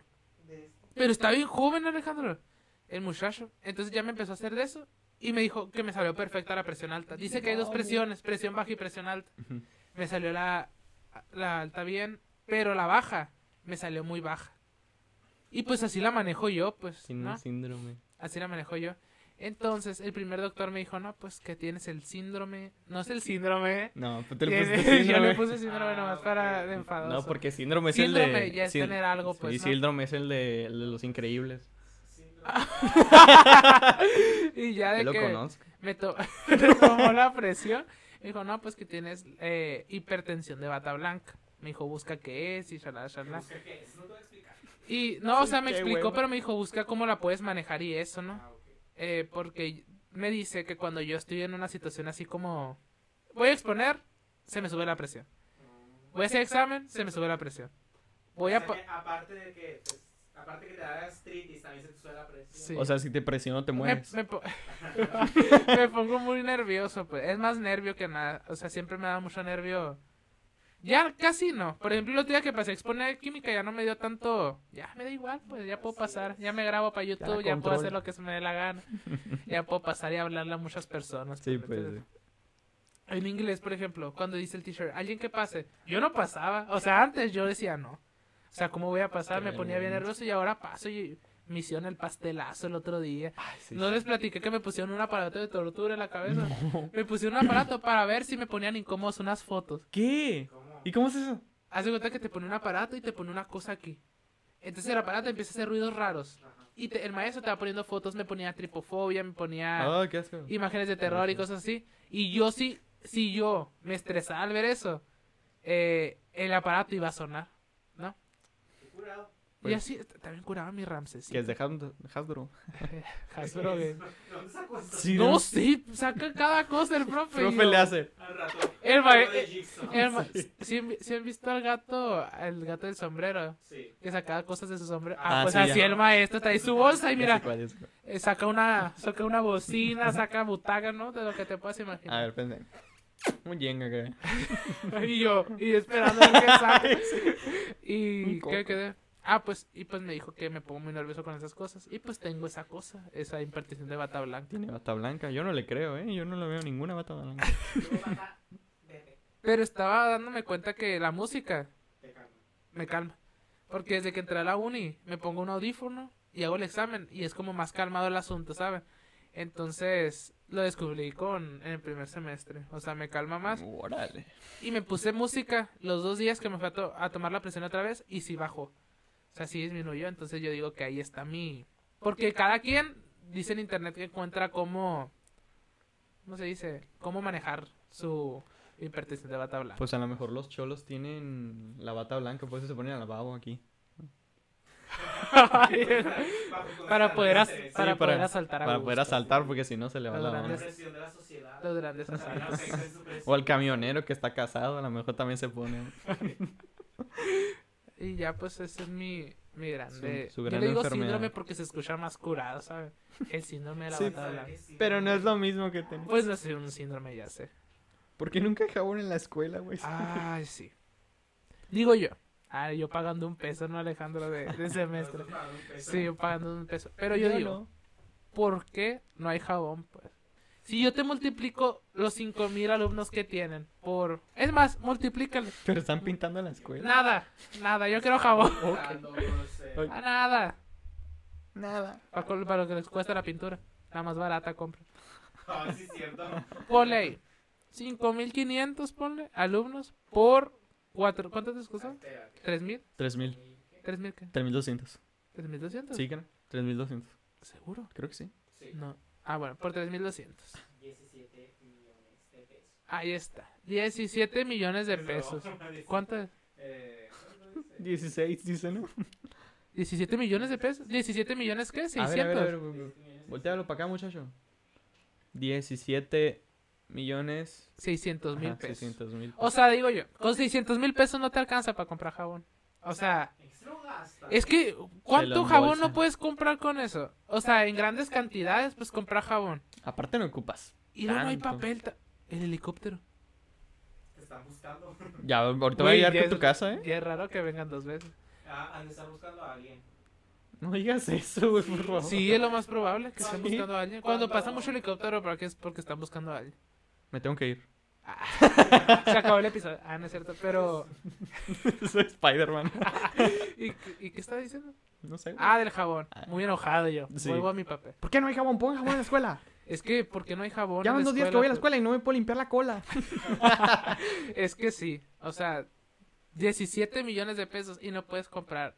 De este. Pero está bien joven, Alejandro. El muchacho. Entonces ya me empezó a hacer de eso. Y me dijo que me salió perfecta la presión alta. Dice que hay dos presiones, presión baja y presión alta. Me salió la, la alta bien, pero la baja me salió muy baja. Y pues así la manejo yo, pues, Sin ¿no? síndrome. Así la manejo yo. Entonces, el primer doctor me dijo, no, pues que tienes el síndrome. No es el síndrome. No, pues te le pusiste yo síndrome. le puse síndrome Ah, nomás para de enfadoso. No, porque síndrome es Síndrome el de... ya es sí- tener algo, pues, Sí, ¿no? síndrome es el de, el de los increíbles. Y ya de lo que conozco. me, to- me tomó la presión, me dijo, no, pues que tienes eh, hipertensión de bata blanca. Me dijo, busca qué es y shalala, shalala. Busca qué es, no te voy a explicar. Y no, o sea, me explicó, hueva. pero me dijo, busca cómo la puedes manejar y eso, ¿no? Ah. Eh, porque me dice que cuando yo estoy en una situación así como voy a exponer, se me sube la presión. Voy a hacer examen, se me sube la presión. Voy a aparte de que, pues, aparte que te da gastritis, también se te sube la presión. Sí. O sea, si te presiono te mueres. me po- me pongo muy nervioso, pues. Es más nervio que nada. O sea, siempre me da mucho nervio. Ya casi no. Por ejemplo, el otro día que pasé a exponer química ya no me dio tanto. Ya me da igual, pues ya puedo pasar. Ya me grabo para YouTube, ya, puedo hacer lo que se me dé la gana. ya puedo pasar y hablarle a muchas personas. Sí, ¿me pues. entiendes? En inglés, por ejemplo, cuando dice el teacher, alguien que pase, yo no pasaba. O sea, antes yo decía no. O sea, ¿cómo voy a pasar? Me ponía bien nervioso y ahora paso y me hicieron el pastelazo el otro día. Ay, sí. No les platiqué que me pusieron un aparato de tortura en la cabeza. Me pusieron un aparato para ver si me ponían incómodos unas fotos. ¿Qué? ¿Cómo? ¿Y cómo es eso? Haz de cuenta que te pone un aparato y te pone una cosa aquí. Entonces el aparato empieza a hacer ruidos raros. Ajá. Y te- el maestro va poniendo fotos, me ponía tripofobia, me ponía Ah, qué asco. imágenes de terror y cosas así. Y yo sí, si yo me estresaba al ver eso, eh, el aparato iba a sonar, curado. y Pues- así también curaba mi Ramses. Que es de Has- Hasbro. Hasbro. Sí, No, ¿no? sí, saca cada cosa el profe. y Profe yo- le hace. Al rato. El eh, el ma- ¿sí, han- sí han visto al gato, al gato del sombrero? Sí. Que sacaba cosas de su sombrero. Ah, Ah, pues sí, así ya. el maestro trae su bolsa y mira, eh, saca una, saca una bocina, saca butaca, ¿no? De lo que te puedas A imaginar. ver, pendejo. Un yenga, güey. Y yo, y esperando a ver qué saca. Y ¿qué quedé? Ah, pues, y pues me dijo que me pongo muy nervioso con esas cosas. Y pues tengo esa cosa, esa impartición de bata blanca. Tiene bata blanca. Yo no le creo, ¿eh? Yo no le veo ninguna bata blanca. Pero estaba dándome cuenta que la música me calma. Porque desde que entré a la uni me pongo un audífono y hago el examen y es como más calmado el asunto, ¿saben? Entonces lo descubrí con en el primer semestre. O sea, me calma más. Órale. Y me puse música los dos días que me fui a, to- a tomar la presión otra vez y sí bajó. O sea, sí disminuyó. Entonces yo digo que ahí está mi... Porque cada quien dice en internet que encuentra cómo... ¿Cómo se dice? Cómo manejar su hipertensión de bata blanca. Pues a lo mejor los cholos tienen la bata blanca, por eso se ponen al lavabo aquí. para poder, as- Sí, para para- poder asaltar a Para poder asaltar, porque si no se le va Los la grandes- presión de la sociedad. Los grandes asaltos. O al camionero que está casado, a lo mejor también se pone. Y ya pues ese es mi, mi grande... Su- su Yo le digo enfermedad. síndrome porque se escucha más curado, ¿sabes? El síndrome de la Sí, bata ¿Sabes blanca. qué? Sí, Pero no es lo mismo que tener. Pues no es un síndrome, ya sé. Porque nunca hay jabón en la escuela, güey. Ay, sí. Digo yo. Ah, yo pagando un peso, no Alejandro, de, de semestre. Sí, yo pagando un peso. Pero yo digo, ¿por qué no hay jabón, pues? Si yo te multiplico los 5000 alumnos que tienen por... Es más, multiplícale. Pero están pintando en la escuela. Nada, nada, yo quiero jabón. Dando, no sé. Ay. Ah, nada. Nada. Para, para lo que les cuesta la pintura. La más barata compra. Ah, sí, es cierto. Ponle ahí. 5500, ponle, alumnos por cuatro. ¿Cuánto te costó? Espérate. ¿3000? 3000. ¿3000 qué? 3200. ¿3200? Sí, creo. 3200. ¿Seguro? Creo que sí. Sí. No. Ah, bueno, por 3200. 17 millones de pesos. Ahí está. 17 millones de Eso. pesos. ¿Cuánto es? Eh, ¿cuánto dice? 16, dice, ¿no? 17 millones de pesos. ¿17 millones qué? 600. A ver, a ver, a ver, a ver. 17 millones de Voltealo para acá, muchacho. 17 millones. 600 mil Ajá, pesos. 600 mil. O sea, digo yo, con 600 mil pesos no te alcanza para comprar jabón. O sea, es que, ¿cuánto jabón no puedes comprar con eso? O sea, en grandes cantidades, pues comprar jabón. Aparte no ocupas. Y luego no hay papel. El helicóptero. Te están buscando. Ya, ahorita voy a llegar con tu casa, ¿eh? Ya es raro que vengan dos veces. Ah, han de estar buscando a alguien. No digas eso, güey, por favor. Sí, es lo más probable que estén buscando a alguien. Cuando Cuando- pasa mucho helicóptero, ¿para qué es? Porque están buscando a alguien. Me tengo que ir. Se acabó el episodio. Ah, no es cierto. Pero. Soy Spider-Man. ¿Y, qué- ¿Y qué estaba diciendo? No sé. güey. Ah, del jabón. Muy enojado yo. Sí. Vuelvo a mi papel. ¿Por qué no hay jabón? Pon jabón en la escuela. Es que, ¿por qué no hay jabón? Ya van dos días que voy a la escuela y no me puedo limpiar la cola. Es que sí. O sea, 17 millones de pesos y no puedes comprar.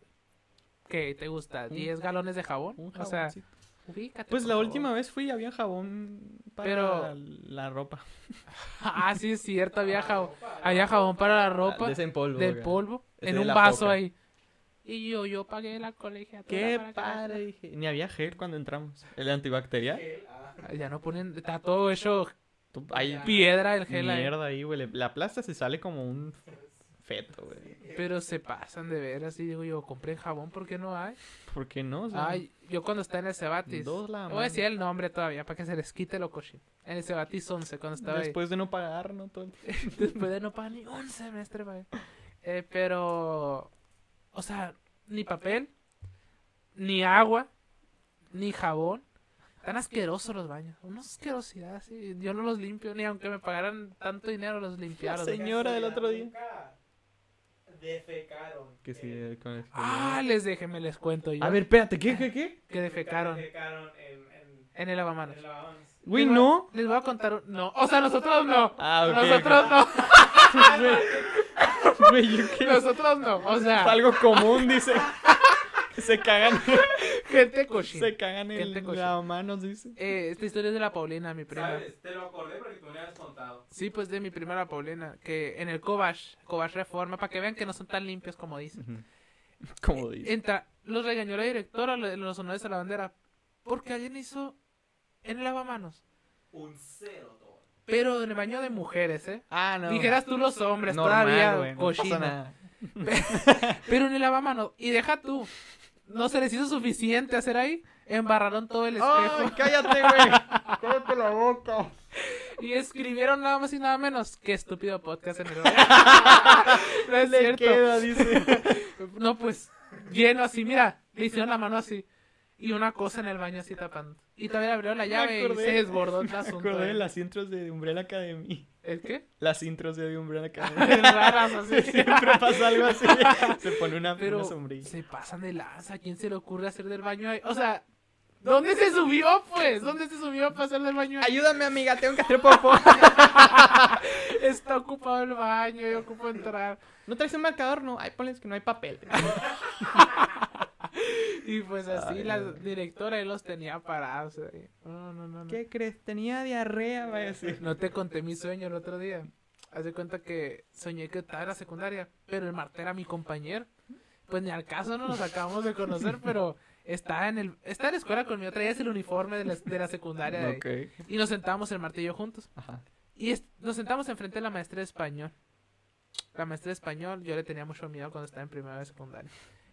¿Qué te gusta? Un- ¿10 galones de jabón? Un O sea, jaboncito. Ubícate. Pues la favor. última vez fui, había jabón para Pero- la ropa. Ah, sí, es cierto, había jabón, había jabón para la ropa. De ese en polvo. del güey. polvo Ese en de un vaso Poca. ahí. Y yo, yo pagué la colegiatura. Qué padre, dije. Ni había gel cuando entramos. El antibacterial. Gel, ah, Ya no ponen, está todo hecho Tú- Hay piedra el gel ahí. mierda ahí, güey. le- La plasta se sale como un feto, güey. Pero se pasan de veras y digo yo, compré jabón, ¿por qué no hay? ¿Por qué no? O sea, Ay, yo cuando estaba en el Cebatis. dos la Voy a decir el nombre todavía para que se les quite lo cochino. En el Cebatis 11, cuando estaba ahí. Después de no pagar, ¿no? Todo el- Después de no pagar ni un semestre, güey. Eh, pero, o sea, ni papel, ni agua, ni jabón. Tan asquerosos los baños. Una asquerosidad, así. Yo no los limpio, ni aunque me pagaran tanto dinero los limpiara. La señora del otro día. Defecaron. Que sí, eh, con el- Ah, les dejé, me les cuento yo. A ver, espérate, ¿qué, qué, qué? Que defecaron Defecaron en, en, en el lavamanos. en el lavamanos. Güey, no. Les voy a contar. un- No, o sea, nosotros no. Ah, ok. Nosotros no. Güey, yo qué. Nosotros no. O Es sea, algo común, dice. se cagan. gente cochina. se cagan Gente en cochina. las manos, dice. Eh, esta historia es de la Paulina, mi prima. ¿Sabes? Te lo acordé porque tú me habías contado. Sí, pues de mi prima la Paulina, que en el Cobash, Cobash Reforma, para que vean que no son tan limpios como dicen. Como dice. Entra, los regañó la directora, lo- los honores a la bandera, porque alguien hizo en el lavamanos, Un cero todo. pero en el baño de mujeres, ¿eh? Ah, no. Dijeras tú los hombres, Normal, todavía güey, no pasa cochino. nada. pero en el lavamanos, y deja tú, no se les hizo suficiente hacer ahí, embarraron todo el espejo. ¡Ay, cállate, güey! ¡Cállate la boca! Y escribieron nada más y nada menos que estúpido podcast en el no es Le cierto. queda, dice. No, pues lleno así, mira, le hicieron la mano así. Y una cosa en el baño así tapando. Y todavía abrieron la llave y se desbordó el Me asunto. acordé de eh. las intros de Umbrella Academy. ¿El qué? Las intros de Academy. Raras así. Siempre pasa algo así. Se pone una, Pero una sombrilla. se pasan de lanza. ¿A quién se le ocurre hacer del baño ahí? O sea, ¿dónde se subió, pues? ¿Dónde se subió para hacer del baño? Ayúdame, amiga, tengo que hacer popó. Está ocupado el baño, yo ocupo entrar. ¿No traes un marcador? No. Ay, ponles que no hay papel. Y pues así Ay, la no. directora ahí los tenía parados. ahí. No, no, no, no. ¿Qué crees? Tenía diarrea, vaya a decir. No te conté mi sueño el otro día. Haz de cuenta que soñé que estaba en la secundaria, pero el Marte era mi compañero. Pues ni al caso no nos acabamos de conocer, pero está en el está en la escuela conmigo, traías el uniforme de la, de la secundaria de. Y nos sentamos el yo juntos. Ajá. Y es- nos sentamos enfrente de la maestra de español. La maestra de español, yo le tenía mucho miedo cuando estaba en primera de secundaria.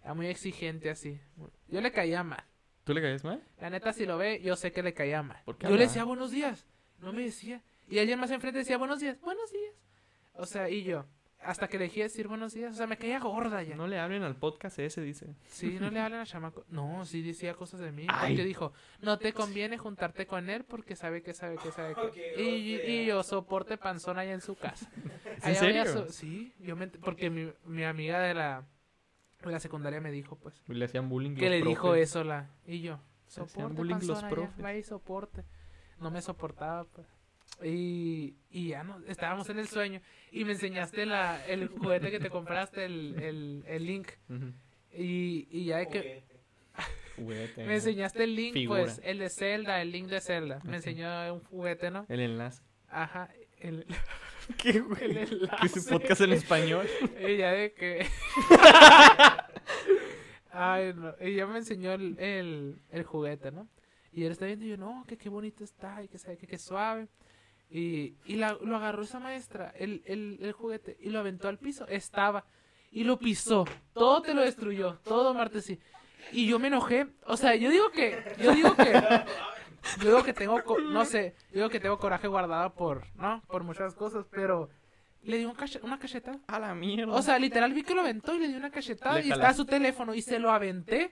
Era muy exigente así. Yo le caía mal. ¿Tú le caes mal? La neta, si lo ve, yo sé que le caía mal. ¿Por qué Yo le decía buenos días. No me decía. Y alguien más enfrente decía buenos días. Buenos días. O sea, y yo. Hasta que le dejé decir buenos días. O sea, me caía gorda ya. No le hablen al podcast ese, dice. Sí, no le hablan a chamaco. No, sí decía cosas de mí. Ay. Porque dijo, no te conviene juntarte con él porque sabe que sabe que sabe que. Qué Y, y yo soporte panzón allá en su casa. ¿En Allá había serio? so- Sí, yo me... porque mi, mi amiga de la, la secundaria me dijo, pues, Le hacían bullying que los le dijo eso la... Y yo, soporte bullying los profes. va y soporte. No me soportaba, pues. Y, y ya no, estábamos en el sueño y me enseñaste la, el juguete que te compraste, el, el, el link. Y, y ya de que Juguete. Me enseñaste el link, Figura. pues, el de Zelda, el link de Zelda. Me enseñó un juguete, ¿no? El enlace. Ajá, el, ¿Qué, el güey? ¿Qué es un podcast en español? Ya de que. Ay, no. Y ya me enseñó el, el, el juguete, ¿no? Y él está viendo y yo, no, que qué bonito está, y que sabe que qué suave. Y, y la- lo agarró esa maestra, el, el, el juguete, y lo aventó al piso. Estaba. Y lo pisó. Todo te lo destruyó. Todo, Marte, sí. Y yo me enojé. O sea, yo digo que. Yo digo que. Yo digo que tengo. co- No sé. Yo digo que tengo coraje guardado por. ¿No? Por muchas cosas. Pero. Le di un cache- una cachetada. A la mierda. O sea, literal vi que lo aventó y le di una cachetada Le y estaba jalaste. su teléfono y se lo aventé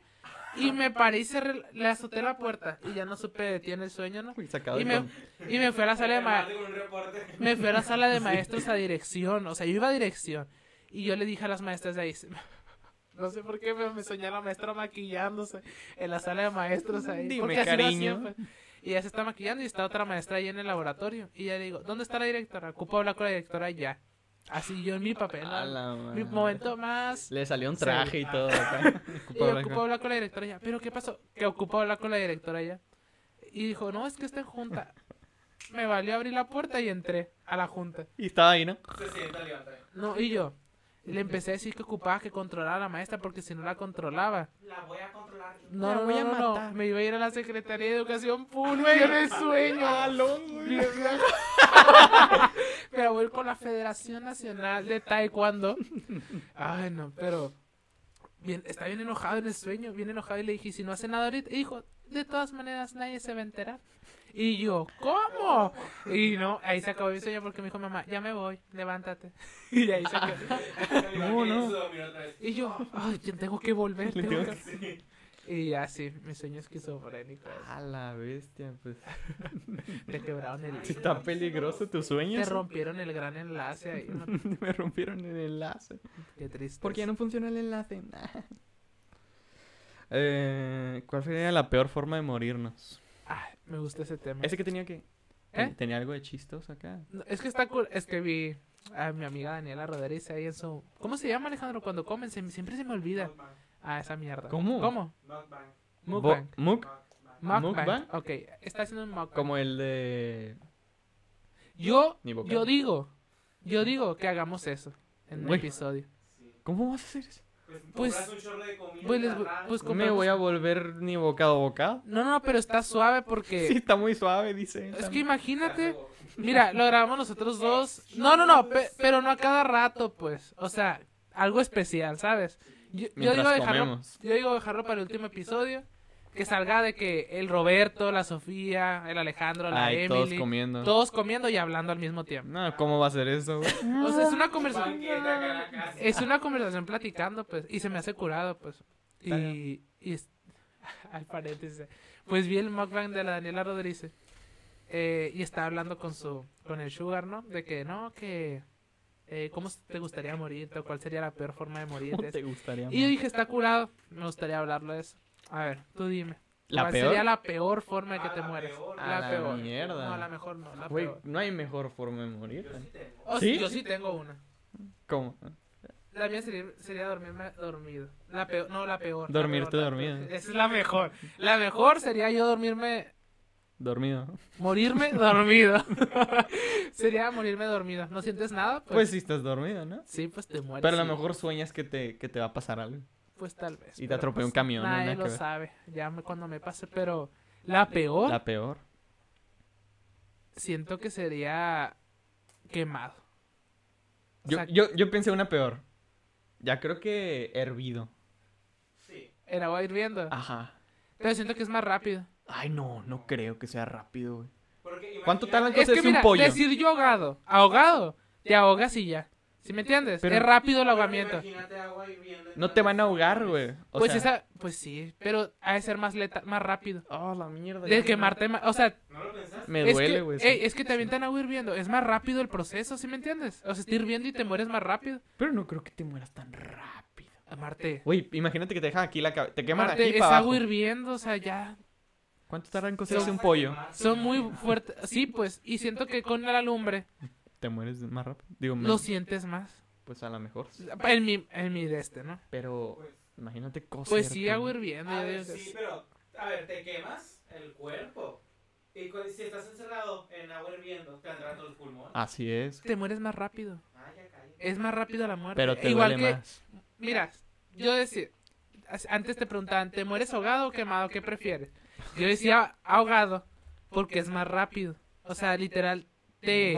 y me paré y cerré- le azoté la puerta y ya no supe de ti en el sueño, ¿no? Uy, Y me, con- y me fui a la sala de ma- Marte con un reporte. me fui a la sala de maestros a dirección, o sea, yo iba a dirección y yo le dije a las maestras de ahí, no sé por qué pero me soñé a la maestra maquillándose en la sala de maestros ahí. Dime, porque cariño. pues. Y ella se está maquillando y está otra maestra ahí en el laboratorio. Y ya le digo, ¿dónde está la directora? Ocupo hablar con la directora ya. Así yo en mi papel. ¿no? Mi momento más. Le salió un Sí. traje y todo acá. Y yo ocupo con- hablar con la directora ya. ¿Pero qué pasó? Que ocupo hablar con la directora ya. Y dijo, no, es que está en junta. Me valió abrir la puerta y entré a la junta. Y estaba ahí, ¿no? Se sienta, levanta. No, y yo le empecé a decir que ocupaba que controlara a la maestra porque si no la controlaba. La voy a controlar. No, La no, voy a no, no, no, matar. Me iba a ir a la Secretaría de Educación Pública en el sueño. Pero voy con la Federación Nacional de Taekwondo. Ay, no, pero bien, está bien enojado en el sueño, bien enojado y le dije, "¿Y si no hace nada ahorita, y dijo, de todas maneras nadie se va a enterar. Y yo, ¿cómo? Y no, ahí se acabó mi sueño porque me dijo mamá, ya me voy, levántate. Y ahí se quedó. No, no. Y yo, ay, ya tengo que volver. Tengo que-". Y ya sí, mi sueño esquizofrénico. A la bestia, pues. Te quebraron el Si está peligroso tu sueño. Te rompieron el gran enlace ahí. ¿no? Me rompieron el enlace. Qué triste. ¿Por qué ya no funciona el enlace? eh, ¿Cuál sería la peor forma de morirnos? Ay, me gusta ese tema. Ese que tenía que. ¿Eh? Tenía algo de chistos acá. No, Es que está cool. Es que vi a mi amiga Daniela Rodríguez ahí en su. ¿Cómo se llama Alejandro cuando comen? Se- siempre se me olvida. Ah, esa mierda. ¿Cómo? ¿Cómo? Mukbang. Mukbang. Ok, está haciendo un mukbang. como el de. Yo, yo digo, yo digo que hagamos eso en un episodio. ¿Cómo vas a hacer eso? Pues, Pues- compras un chorro de comida Pues, les pues Me voy a volver ni bocado a bocado. No, no, pero está suave porque. Sí, está muy suave, dice. Es que imagínate. Mira, lo grabamos nosotros dos. No, no, no, pe- pero no a cada rato, pues. O sea, algo especial, ¿sabes? Yo, yo digo dejarlo, yo digo dejarlo para el último episodio. Que salga de que el Roberto, la Sofía, el Alejandro, la Ay, todos Emily. comiendo. todos comiendo y hablando al mismo tiempo. No, ¿cómo va a ser eso? güey? O sea, es una conversación. Es una conversación platicando, pues. Y se me hace curado, pues. Y. y es- al paréntesis. Pues vi el mukbang de la Daniela Rodríguez. eh, y está hablando con su. Con el Sugar, ¿no? De que no, que. eh, ¿Cómo te gustaría morirte? ¿O cuál sería la peor forma de ¿Cómo morirte? te gustaría? Y yo dije, está curado. Me gustaría hablarlo de eso. A ver, tú dime. ¿La ¿Cuál peor? sería la peor forma de que te la mueras? peor. A la, la peor. mierda. No, la mejor no, la Güey, peor. no hay mejor forma de morir. Yo sí tengo. Oh, ¿Sí? Yo sí tengo una. ¿Cómo? La mía sería, sería dormirme dormido. La peor, no, la peor. la Dormirte peor, dormido. peor. Esa es la mejor. La mejor sería yo dormirme, Dormido. morirme dormido. sería morirme dormido. ¿No sientes nada? Pues, Pues, sí estás dormido, ¿no? sí, pues te mueres. Pero a lo mejor sueñas que te, que te va a pasar algo. Pues tal vez. y te pero, atropella un pues, camión, no, Nadie que lo ver. sabe. Ya me- cuando me pase. Pero la peor, La peor. siento que sería quemado. O Yo, sea, yo, yo pensé una peor. Ya creo que hervido. Sí. en agua hirviendo. Ajá. Pero siento que es más rápido. Ay, no, no creo que sea rápido, güey. ¿Cuánto tardan en Es que cocerse mira, un pollo? decir yo ahogado, ahogado, te ahogas y ya. ¿Sí me entiendes? Pero- es rápido el ahogamiento. imagínate agua hirviendo No te van a ahogar, güey. O Pues sea... esa, pues sí, pero ha de ser más leta, más rápido. Oh, la mierda. De ya quemarte más, o sea, ¿No lo pensaste? Me es duele, que, güey. ey, es que te avientan agua hirviendo, es más rápido el proceso, ¿sí me entiendes? O sea, está hirviendo y te mueres más rápido. Pero no creo que te mueras tan rápido. Marte, Güey, imagínate que te dejan aquí la cabeza. Te queman Marte, aquí es para abajo. agua hirviendo, o sea, ya ¿Cuánto tarda en cocerse un pollo? son muy fuertes. Sí, pues, y siento que con la lumbre Te mueres más rápido. Digo, lo sientes más. Pues a lo mejor. sí. En mi, en mi de este, ¿no? Pero Pues, imagínate cocer. Pues sí, agua hirviendo. a ver, sí, pero, a ver, te quemas el cuerpo. Y si estás encerrado en agua hirviendo, te todo el pulmón. Así es. Te mueres más rápido. Ah, ya. Es más rápido la muerte. Pero te Igual duele que, más. Mira, yo decía, antes te preguntaban, ¿te mueres ahogado o quemado? ¿Qué prefieres? Yo decía ahogado porque es más rápido. O sea, literal, te...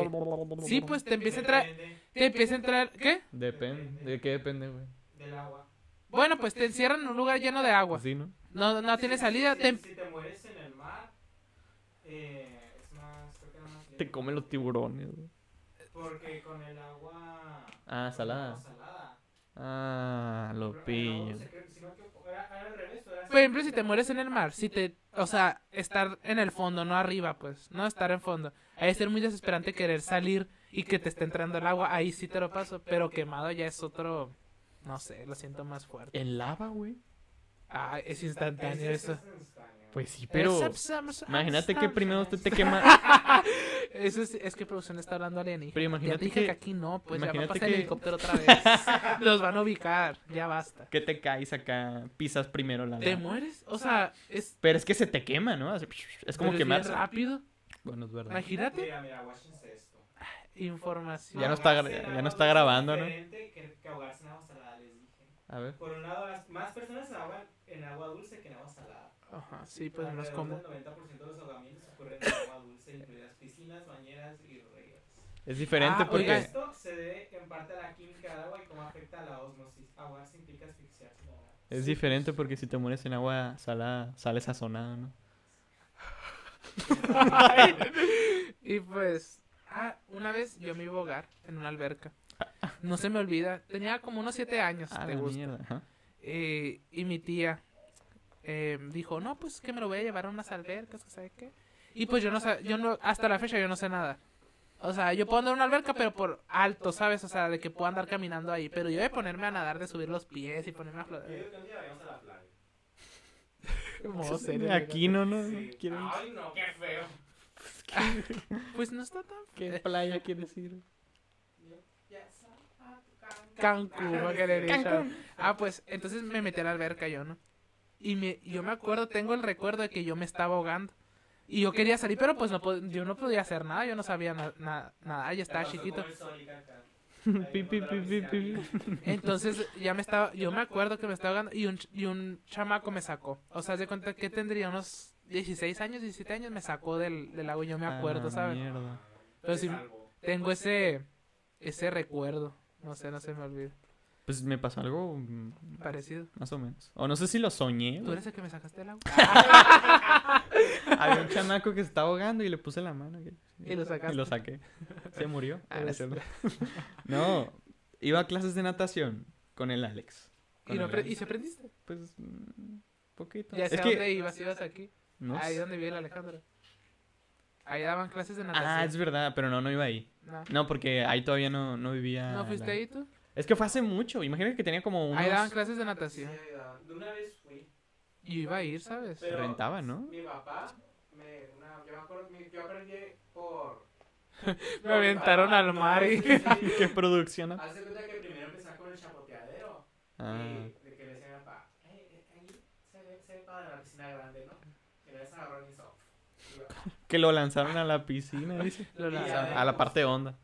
Sí, pues te empieza a entrar... Te empieza a entrar... ¿Qué? Depende. ¿De qué depende, güey? del agua. Bueno, pues te encierran en un lugar lleno de agua. Así, ¿no? No, no tiene salida. Si, te- si te mueres en el mar, eh, es más, creo que era más Te comen los tiburones, güey. Porque con el agua... Ah, salada. Ah, lo pillo. Por ejemplo, si te mueres en el mar, si te... O sea, estar en el fondo, no arriba, pues. No estar en fondo. Hay que ser muy desesperante querer salir y que te esté entrando el agua. Ahí sí te lo paso. Pero quemado ya es otro... No sé, lo siento más fuerte. ¿En lava, güey? Ah, es instantáneo eso. Pues sí, pero... Imagínate que primero usted te quema... Eso es, es que producción está hablando alienígena. Pero Ya imagínate te dije que, que- aquí no, pues ya va a imagínate el que- helicóptero otra vez. Los van a ubicar, ya basta. Que te caes acá, pisas primero la ¿Te lava. mueres? O sea, es, Pero es que se te quema, ¿no? Es como pero quemarse. rápido. Bueno, es verdad. Imagínate. Mira, mira, guáchense esto. Información. Ya no está ya no grabando, ¿no? diferente que, que ahogarse en agua salada, les dije. A ver. Por un lado, las- más personas se ahogan en agua dulce que en agua salada. Ajá, sí, pues no es como. del 90% de los ahogamientos ocurren en agua dulce, incluidas piscinas, bañeras y ríos. Es diferente Ah, porque... oiga. Esto se debe en parte a la química del agua y cómo afecta a la osmosis. Ahogarse implica asfixiarse. ¿no? Es diferente porque si te mueres en agua salada, sales sazonado, ¿no? y pues, ah, una vez yo me iba a ahogar en una alberca. No se me olvida. Tenía como unos siete años, Ah, te la gusta. mierda. ajá. Eh, y mi tía eh, dijo, no, pues que me lo voy a llevar a unas albercas, que sabe qué. Y pues yo no sé, yo no, hasta la fecha yo no sé nada. O sea, yo puedo andar en una alberca, pero por alto, ¿sabes? O sea, de que puedo andar caminando ahí. Pero yo de ponerme a nadar, de subir los pies y ponerme a flotar. digo que un día vayamos a la playa. Modo serio, Aquí no. Sí. Ay, no, qué feo. Pues no está tan ¿Qué playa quieres ir? Cancún, va a querer ir, Cancún. ¿sabes? Ah, pues entonces me metí a la alberca yo, ¿no? Y me, yo me acuerdo, tengo el recuerdo de que yo me estaba ahogando. Y yo quería salir, pero pues no yo no podía hacer nada, yo no sabía na- na- nada, ya estaba chiquito. Pi, pi, pi, pi, pi. Entonces ya me estaba, yo me acuerdo que me estaba ahogando y un, y un chamaco me sacó. O sea, de cuenta que tendría unos 16 años, 17 años, me sacó del, del agua y yo me acuerdo, ¿sabes? Pero sí, tengo ese, ese recuerdo. No sé, no se me olvida. Pues me pasó algo mm, Parecido. más o menos. O no sé si lo soñé. ¿Tú eres el que me sacaste del agua? Había un chamaco que se estaba ahogando y le puse la mano. Y lo sacaste. Y lo saqué. Se murió. Ah, no, iba a clases de natación con el Alex. Con ¿Y, el. ¿Y se aprendiste? Pues, mm, poquito. Ya sé es a que... dónde ibas, ibas aquí. no Ahí sé. donde vive el Alejandro. Ahí daban clases de natación. Ah, es verdad, pero no, no iba ahí. No. No, porque ahí todavía no, no vivía. ¿No fuiste la- ahí tú? Es que fue hace mucho. Imagínate que tenía como unos... Ahí daban clases de natación. de una vez fui. Y iba a ir, ¿sabes? Pero- Rentaba, ¿no? Mi papá, me, una, yo me acuerdo, yo aprendí por... Me aventaron al mar y... Qué producción. Hace cuenta que primero empezaba con el chapoteadero. Ah, Y de que le decían a mi papá, "Eh, ahí se ve, se ve padre la piscina grande, ¿no? Y le agarró y yo, que lo lanzaron a la piscina, dice. Lo lanzaron. A la parte honda.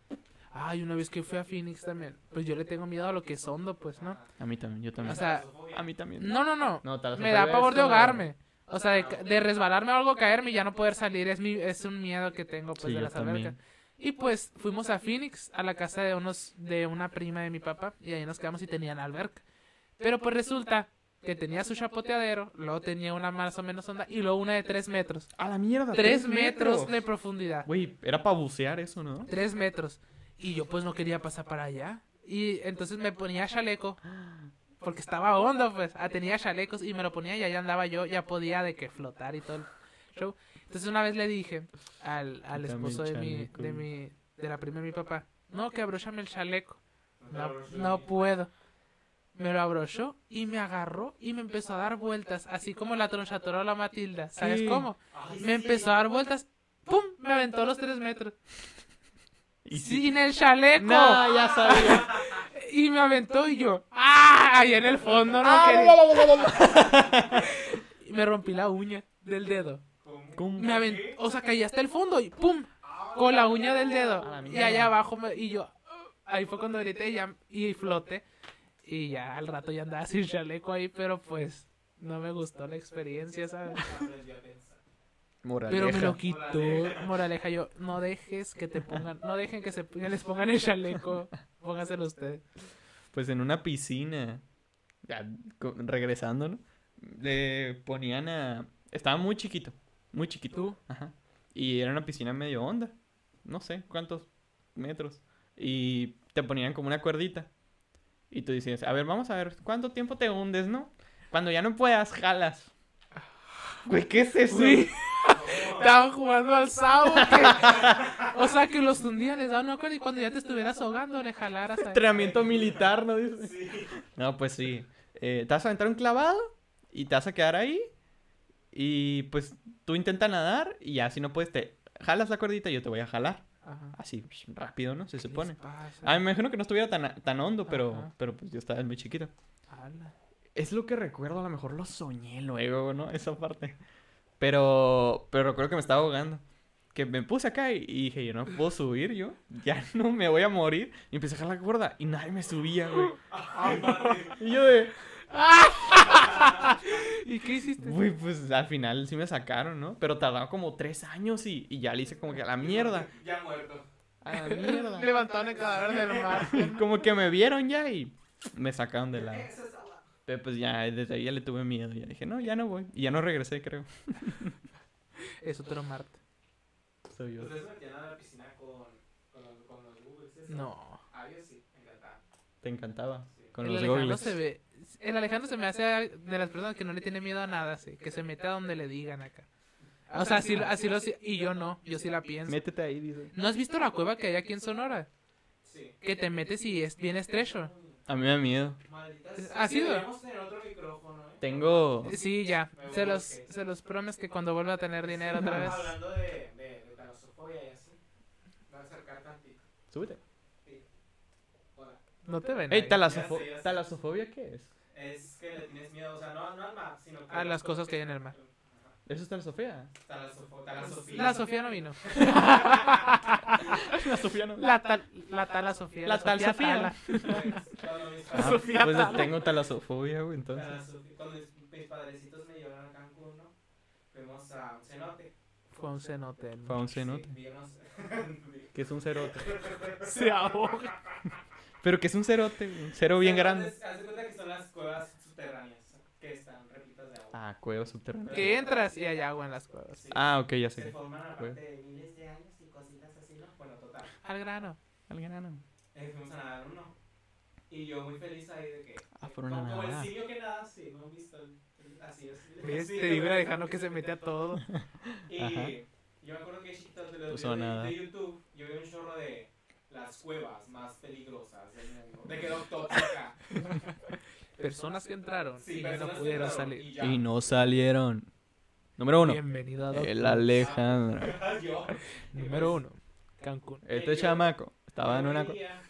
Ay, una vez que fui a Phoenix también. Pues yo le tengo miedo a lo que es hondo, pues, ¿no? A mí también, yo también. O sea, a mí también. No, no, no. No, Me da pavor de ahogarme. O sea, de, ca- de resbalarme o algo, caerme y ya no poder salir. Es, mi, es un miedo que tengo, pues, Sí, de las albercas. Y pues fuimos a Phoenix, a la casa de unos, de una prima de mi papá, y ahí nos quedamos y tenían alberca. Pero pues resulta que tenía su chapoteadero, luego tenía una más o menos onda, y luego una de tres metros. A la mierda. Tres metros de profundidad. Güey, era para bucear eso, ¿no? Tres metros. Y yo pues no quería pasar para allá. Y entonces me ponía chaleco. Porque estaba hondo, pues. Ah, tenía chalecos y me lo ponía y allá andaba yo. Ya podía de que flotar y todo el show. Entonces una vez le dije al, al esposo de mi, chaleco. de mi, de la prima de mi papá. No, que abróchame el chaleco. No No, puedo. Me lo abrochó y me agarró y me empezó a dar vueltas. Así como la tronchatorola Matilda. ¿Sabes Sí. cómo? Me empezó a dar vueltas. ¡Pum! Me aventó los tres metros. Y. Sin el chaleco. No, ya sabía. Y me aventó y yo, ¡ah! Ahí en el fondo no Ah, me rompí la uña del dedo. Me aventó, o sea, caí hasta el fondo y ¡pum! Con la uña del dedo. A la Y allá abajo, me- y yo, ahí fue cuando grité y, ya- y floté. Y ya al rato ya andaba sin chaleco ahí, pero pues no me gustó la experiencia, ¿sabes? Moraleja. Pero me lo quitó. Moraleja, yo, no dejes que te pongan, no dejen que se que les pongan el chaleco. Póngaselo ustedes. Pues en una piscina, ya, regresando, ¿no? Le ponían a... Estaba muy chiquito, muy chiquito. ¿Tú? Ajá. Y era una piscina medio honda. No sé cuántos metros. Y te ponían como una cuerdita. Y tú decías, a ver, vamos a ver, ¿cuánto tiempo te hundes, no? Cuando ya no puedas, jalas. Güey, ¿qué es eso? Sí. Estaban jugando al sabo. que- O sea, que los hundían, les daban una cuerda y cuando ya te estuvieras ahogando, le jalaras. Entrenamiento militar, ¿no? Sí. No, pues sí. Eh, te vas a aventar un clavado y te vas a quedar ahí. Y pues tú intenta nadar y ya si no puedes te jalas la cuerdita y yo te voy a jalar. Ajá. Así, psh, rápido, ¿no? Se ¿Qué supone. Ah, me imagino que no estuviera tan, tan hondo, pero, Ajá. pero pues yo estaba muy chiquito. Ala. Es lo que recuerdo, a lo mejor lo soñé luego, ¿no? Esa parte. Pero, pero recuerdo que me estaba ahogando. Que me puse acá y, y dije, yo no puedo subir, yo ya no me voy a morir. Y empecé a jalar la cuerda y nadie me subía, güey. Y yo de, ¿Y qué hiciste? güey, pues al final sí me sacaron, ¿no? Pero tardaba como tres años y, y ya le hice como que a la mierda. Ya muerto. A la mierda. Levantaron el cadáver del mar. como que me vieron ya y me sacaron de la... Pero pues ya, desde ahí ya le tuve miedo. Ya dije, no, ya no voy. Y ya no regresé, creo. Es otro Marte. Soy yo. ¿Ustedes metían a la piscina con, con, los, con los Googles? eso? No. Ah, yo sí, me encantaba. Te encantaba. Sí. Con el los Alejandro se ve. El Alejandro se me hace de las personas que no le tiene miedo a nada, sí. Que se mete a donde le digan acá. O sea, así, así lo. Y yo no. Yo sí la pienso. Métete ahí, dice. ¿No has visto la cueva que hay aquí en Sonora? Sí. Que te metes y es bien estrecho. A mí me da miedo. Maldita ¿Ha sí, sido? Deberíamos tener otro micrófono, ¿eh? Tengo... Sí, ya. Se los, se los promes que cuando vuelva a tener dinero otra vez. Hablando de, de, de y así. Voy a acercar tantito. Súbete. Hola. No te ven. Ey, talasofo-. ¿talasofobia qué es? Es que le tienes miedo, o sea, no, no al mar, sino que... A las cosas que hay en el mar. ¿Eso es talasofía? Talasofía. La Sofía no vino. La Sofía no. La tal, la tala Sofía. La tal Sofía. Pues, Ah, Sofía pues Tala. tengo talasofobia, güey, entonces. Cuando mis, padrecitos me llevaron a Cancún, ¿no? Fuimos a un cenote. Fue un cenote. el- Fue a un cenote. Que es un cerote. Se ahoga. Pero que es un cerote, un cero bien grande. Haz de cuenta que son las cuevas subterráneas que están repletas de agua. Ah, cueva subterránea. Que entras y hay agua en las cuevas. Sí. Ah, ok, ya Se sé. forman Cueva. aparte de miles de años y cositas así, ¿no? Bueno, total. Al grano. Al grano. Eh, fuimos a nadar uno. Y yo muy feliz ahí de que. Ah, fueron a como, como el nadar. simio que nada, sí, ¿no han visto? Así es. ¿Ves? Sí, Te digo a Alejandro que se mete a todo. Y Ajá. yo me acuerdo que chiquito de los a videos nadar. de, de YouTube, yo vi un chorro de las cuevas más peligrosas del mundo. De que tóxica. Personas que entraron Sí, y no pudieron salir. Y no salieron. Número uno. Bienvenido a Doctor. El Alejandro. Número uno. Cancún. Este chamaco estaba en una. veía-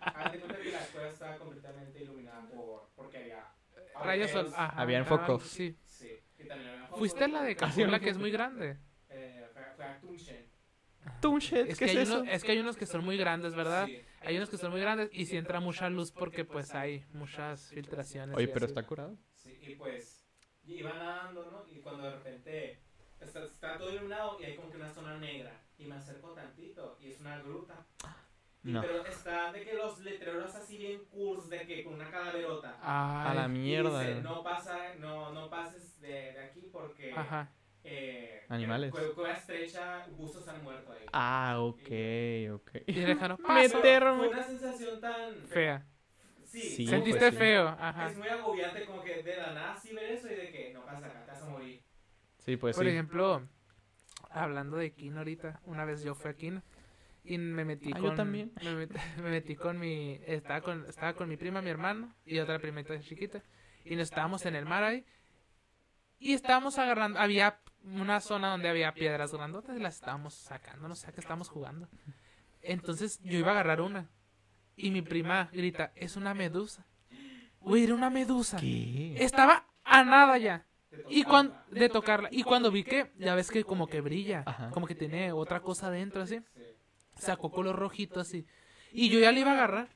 Haz de cuenta que la cueva estaba completamente iluminada por, porque había Rayos sol. agujeros. Ajá. Habían Ah, focos. Sí. Sí, y también había focos. Fuiste a la de Cancún, la que es muy grande. Eh, fue, fue a Tunchen. Tunche, Es ¿qué que, es hay eso? unos, es que hay unos que son muy grandes, ¿verdad? Sí. Hay unos que son muy grandes y si entra mucha luz porque pues hay muchas filtraciones. Oye, pero así. está curado. Sí, y pues iba nadando, ¿no? Y cuando de repente está, está todo iluminado y hay como que una zona negra. Y me acerco tantito y es una gruta. Y, No. Pero está de que los letreros así bien curls, de que con una calaverota. A la mierda. dice, no, pasa, no, no pases de, de aquí porque Ajá. Eh, Animales. Cueva, estrecha, buzos han muerto ahí. Ah, ok, ok. Y Alejandro, Fue- Fue Meterme. una sensación tan... fea. Sí, Sí, Sentiste pues sí. feo. Ajá. Es muy agobiante como que de la nada sí ver eso y de que no pasa acá, te vas a morir. Sí, pues Por sí. ejemplo, hablando de Kino ahorita, una vez yo fui a Kino y me metí Ah, con yo también. Me, met- me metí con mi estaba con estaba con mi prima, mi hermano y otra primita chiquita y nos estábamos en el mar ahí y estábamos agarrando había una zona donde había piedras grandotas y las estábamos sacando, no sé a qué estábamos jugando. Entonces yo iba a agarrar una y mi prima grita, "Es una medusa." Güey, era una medusa. ¿Qué? Estaba a nada ya. Y cuando de tocarla y cuando vi que ya ves que como que brilla, Ajá. como que tiene otra cosa dentro así, Sí. sacó color rojito así. Y yo ya le iba a agarrar.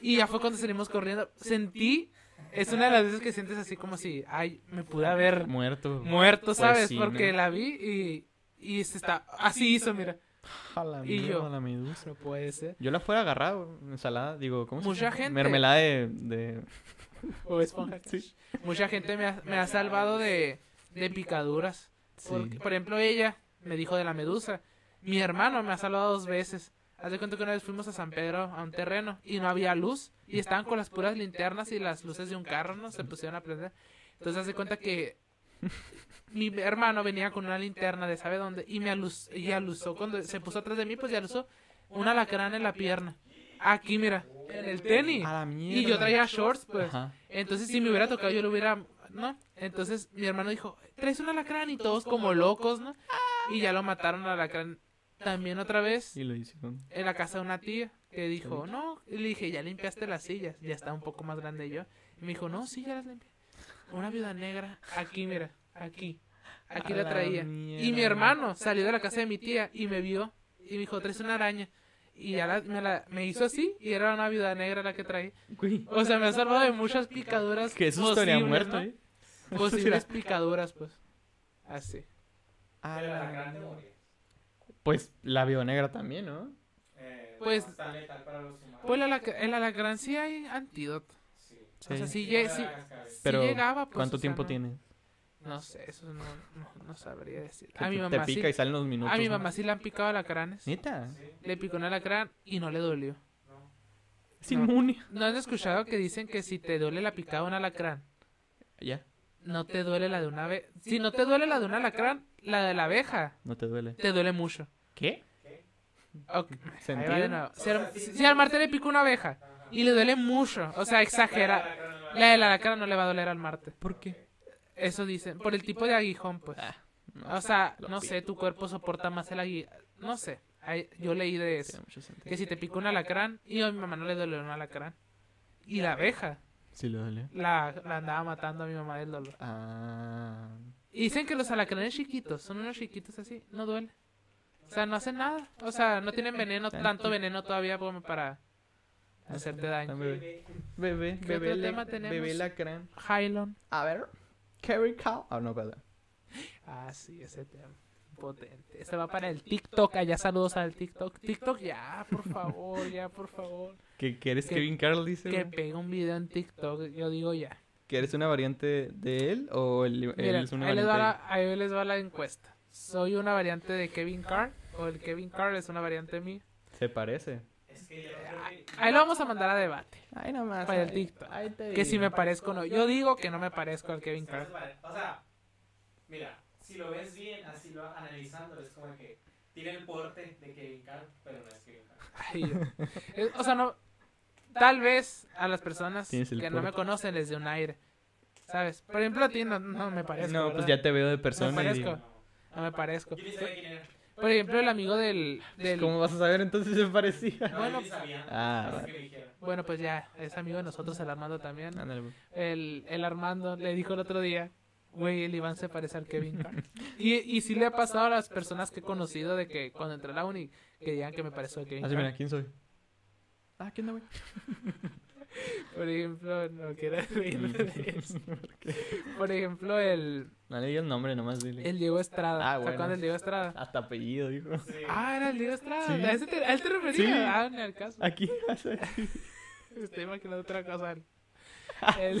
Y ya fue cuando salimos corriendo. Sentí es una de las veces que sientes así como si ay, me pude haber Muerto. muerto, ¿sabes? sí, Porque ¿no? la vi y y se está así hizo, mira. A la Y mierda, yo. la medusa. No puede ser. Yo la fuera agarrado, ensalada, digo, ¿cómo se Mucha llama? gente. Mermelada de, de... O esponja. Mucha gente me ha, me ha salvado de, de picaduras. Porque, por ejemplo, ella me dijo de la medusa. Mi hermano me ha salvado dos veces. Haz de cuenta que una vez fuimos a San Pedro a un terreno y no había luz. Y estaban con las puras linternas y las luces de un carro, ¿no? Se pusieron a prender. Entonces, haz de cuenta que mi hermano venía con una linterna de sabe dónde y me aluz y aluzó cuando se puso atrás de mí, pues ya aluzó un alacrán en la pierna. Aquí, mira, en el tenis. A la mierda. Y yo traía shorts, pues. Ajá. Entonces, si me hubiera tocado, yo lo hubiera. ¿No? Entonces, mi hermano dijo: Traes un alacrán y todos como locos, ¿no? Y ya lo mataron al alacrán también otra vez Y lo hicieron. en la casa de una tía que dijo, no, y le dije, ya limpiaste las sillas, ya está un poco más grande yo. Y me dijo, no, sí, ya las limpié. Una viuda negra, aquí, mira, aquí, aquí la traía. Y mi hermano salió de la casa de mi tía y me vio y me dijo, traes una araña. Y ya la- me, la, me hizo así y era una viuda negra la que traía. O sea, me ha salvado de muchas picaduras. Que eso estaría muerto, ¿no? ¿eh? Posibles picaduras, pues. Así. A Pero la grande. Pues la viuda negra también, ¿no? Pues- no, está letal para los humanos. Pues el, alac- el alacrán sí hay antídoto. Sí. O sea, sí Pero, llegaba, pues, ¿Cuánto o sea, tiempo no- tiene? No sé, eso no, no, no sabría decir. A mi mamá te sí. pica y salen los minutos. A mi ¿no? mamá sí le han picado alacranes. ¿Neta? Le picó un alacrán y no le dolió. Es No. inmune. ¿No has escuchado que dicen que si te duele la picada de un alacrán, Ya, no te duele la de una abeja? Si no te duele la de un alacrán, la de la abeja no te duele. te duele mucho. ¿Qué? Ok, ¿Se ahí va de entiende? nuevo. Si, al- si al Marte le picó una abeja y le duele mucho, o sea, exagera. La La del alacrán no le va a doler al Marte. ¿Por qué? Eso dicen. Por el tipo de aguijón, pues. Ah, no, O sea, no sé, tu cuerpo soporta más el aguijón. No sé. Yo leí de eso. Que si te pica un alacrán, y a mi mamá no le dolió un alacrán. Y la abeja Sí le duele. la, la andaba matando a mi mamá del dolor. Ah. Y dicen que los alacranes chiquitos, son unos chiquitos así, no duele. O sea, no hacen nada. O sea, no tienen veneno, tanto veneno todavía como para hacerte daño. Bebé, bebé, ¿Qué bebé, otro le- tema tenemos? bebé lacrán. Hylon. A ver. Carry cow. Ah, no, perdón. Ah, sí, ese tema. Potente. Este va para el TikTok. Allá saludos al TikTok. TikTok, ya, por favor, ya, por favor. ¿Que, que eres Que- Kevin Carl, dice? Que pegue un video en TikTok. Yo digo ya. ¿Que eres una variante de él o él, él Miren, es una ahí les, va variante la, ahí les va la encuesta. ¿Soy una variante de Kevin Carr? ¿O el Kevin Carr es una variante mía? de? Se parece. Es que yo creo que- Ahí lo vamos a mandar a debate. Ay, nomás. Para el TikTok. Que si me parezco o no. Yo digo que no me parezco al Kevin Carr. O sea, mira, si lo ves bien, así lo analizando, es como que tiene el porte de Kevin Carr, pero no es Kevin yo- eh, o sea, no. Tal vez a las personas que no me conocen les dé un aire. ¿Sabes? Por ejemplo, a ti no, no me parezco. no, pues ¿verdad? ya te veo de persona y parezco. digo, No me parezco. Yo ni sabía quién era. Por ejemplo, el amigo del. del ¿Cómo vas a saber entonces se parecía? No, Bueno. Ah, vale. bueno, pues ya, es amigo de nosotros, el Armando también. Güey. El, el Armando le dijo el otro día, güey, el Iván se parece al Kevin. Y, y sí le ha pasado a las personas que he conocido de que cuando entré a la uni, que digan que me parezco al Kevin Así, mira, ¿quién soy? Ah, ¿quién no, güey? Por ejemplo, no quiero. Por ejemplo, el, No le digas nombre, nomás dile. el Diego Estrada. Ah, ¿Se bueno. acuerdan del Diego Estrada? Hasta apellido, dijo. Sí. Ah, era el Diego Estrada. Sí. ¿A, ese te, a él te referías? Sí. Ah, en el caso. Aquí. Estoy imaginando otra cosa. El,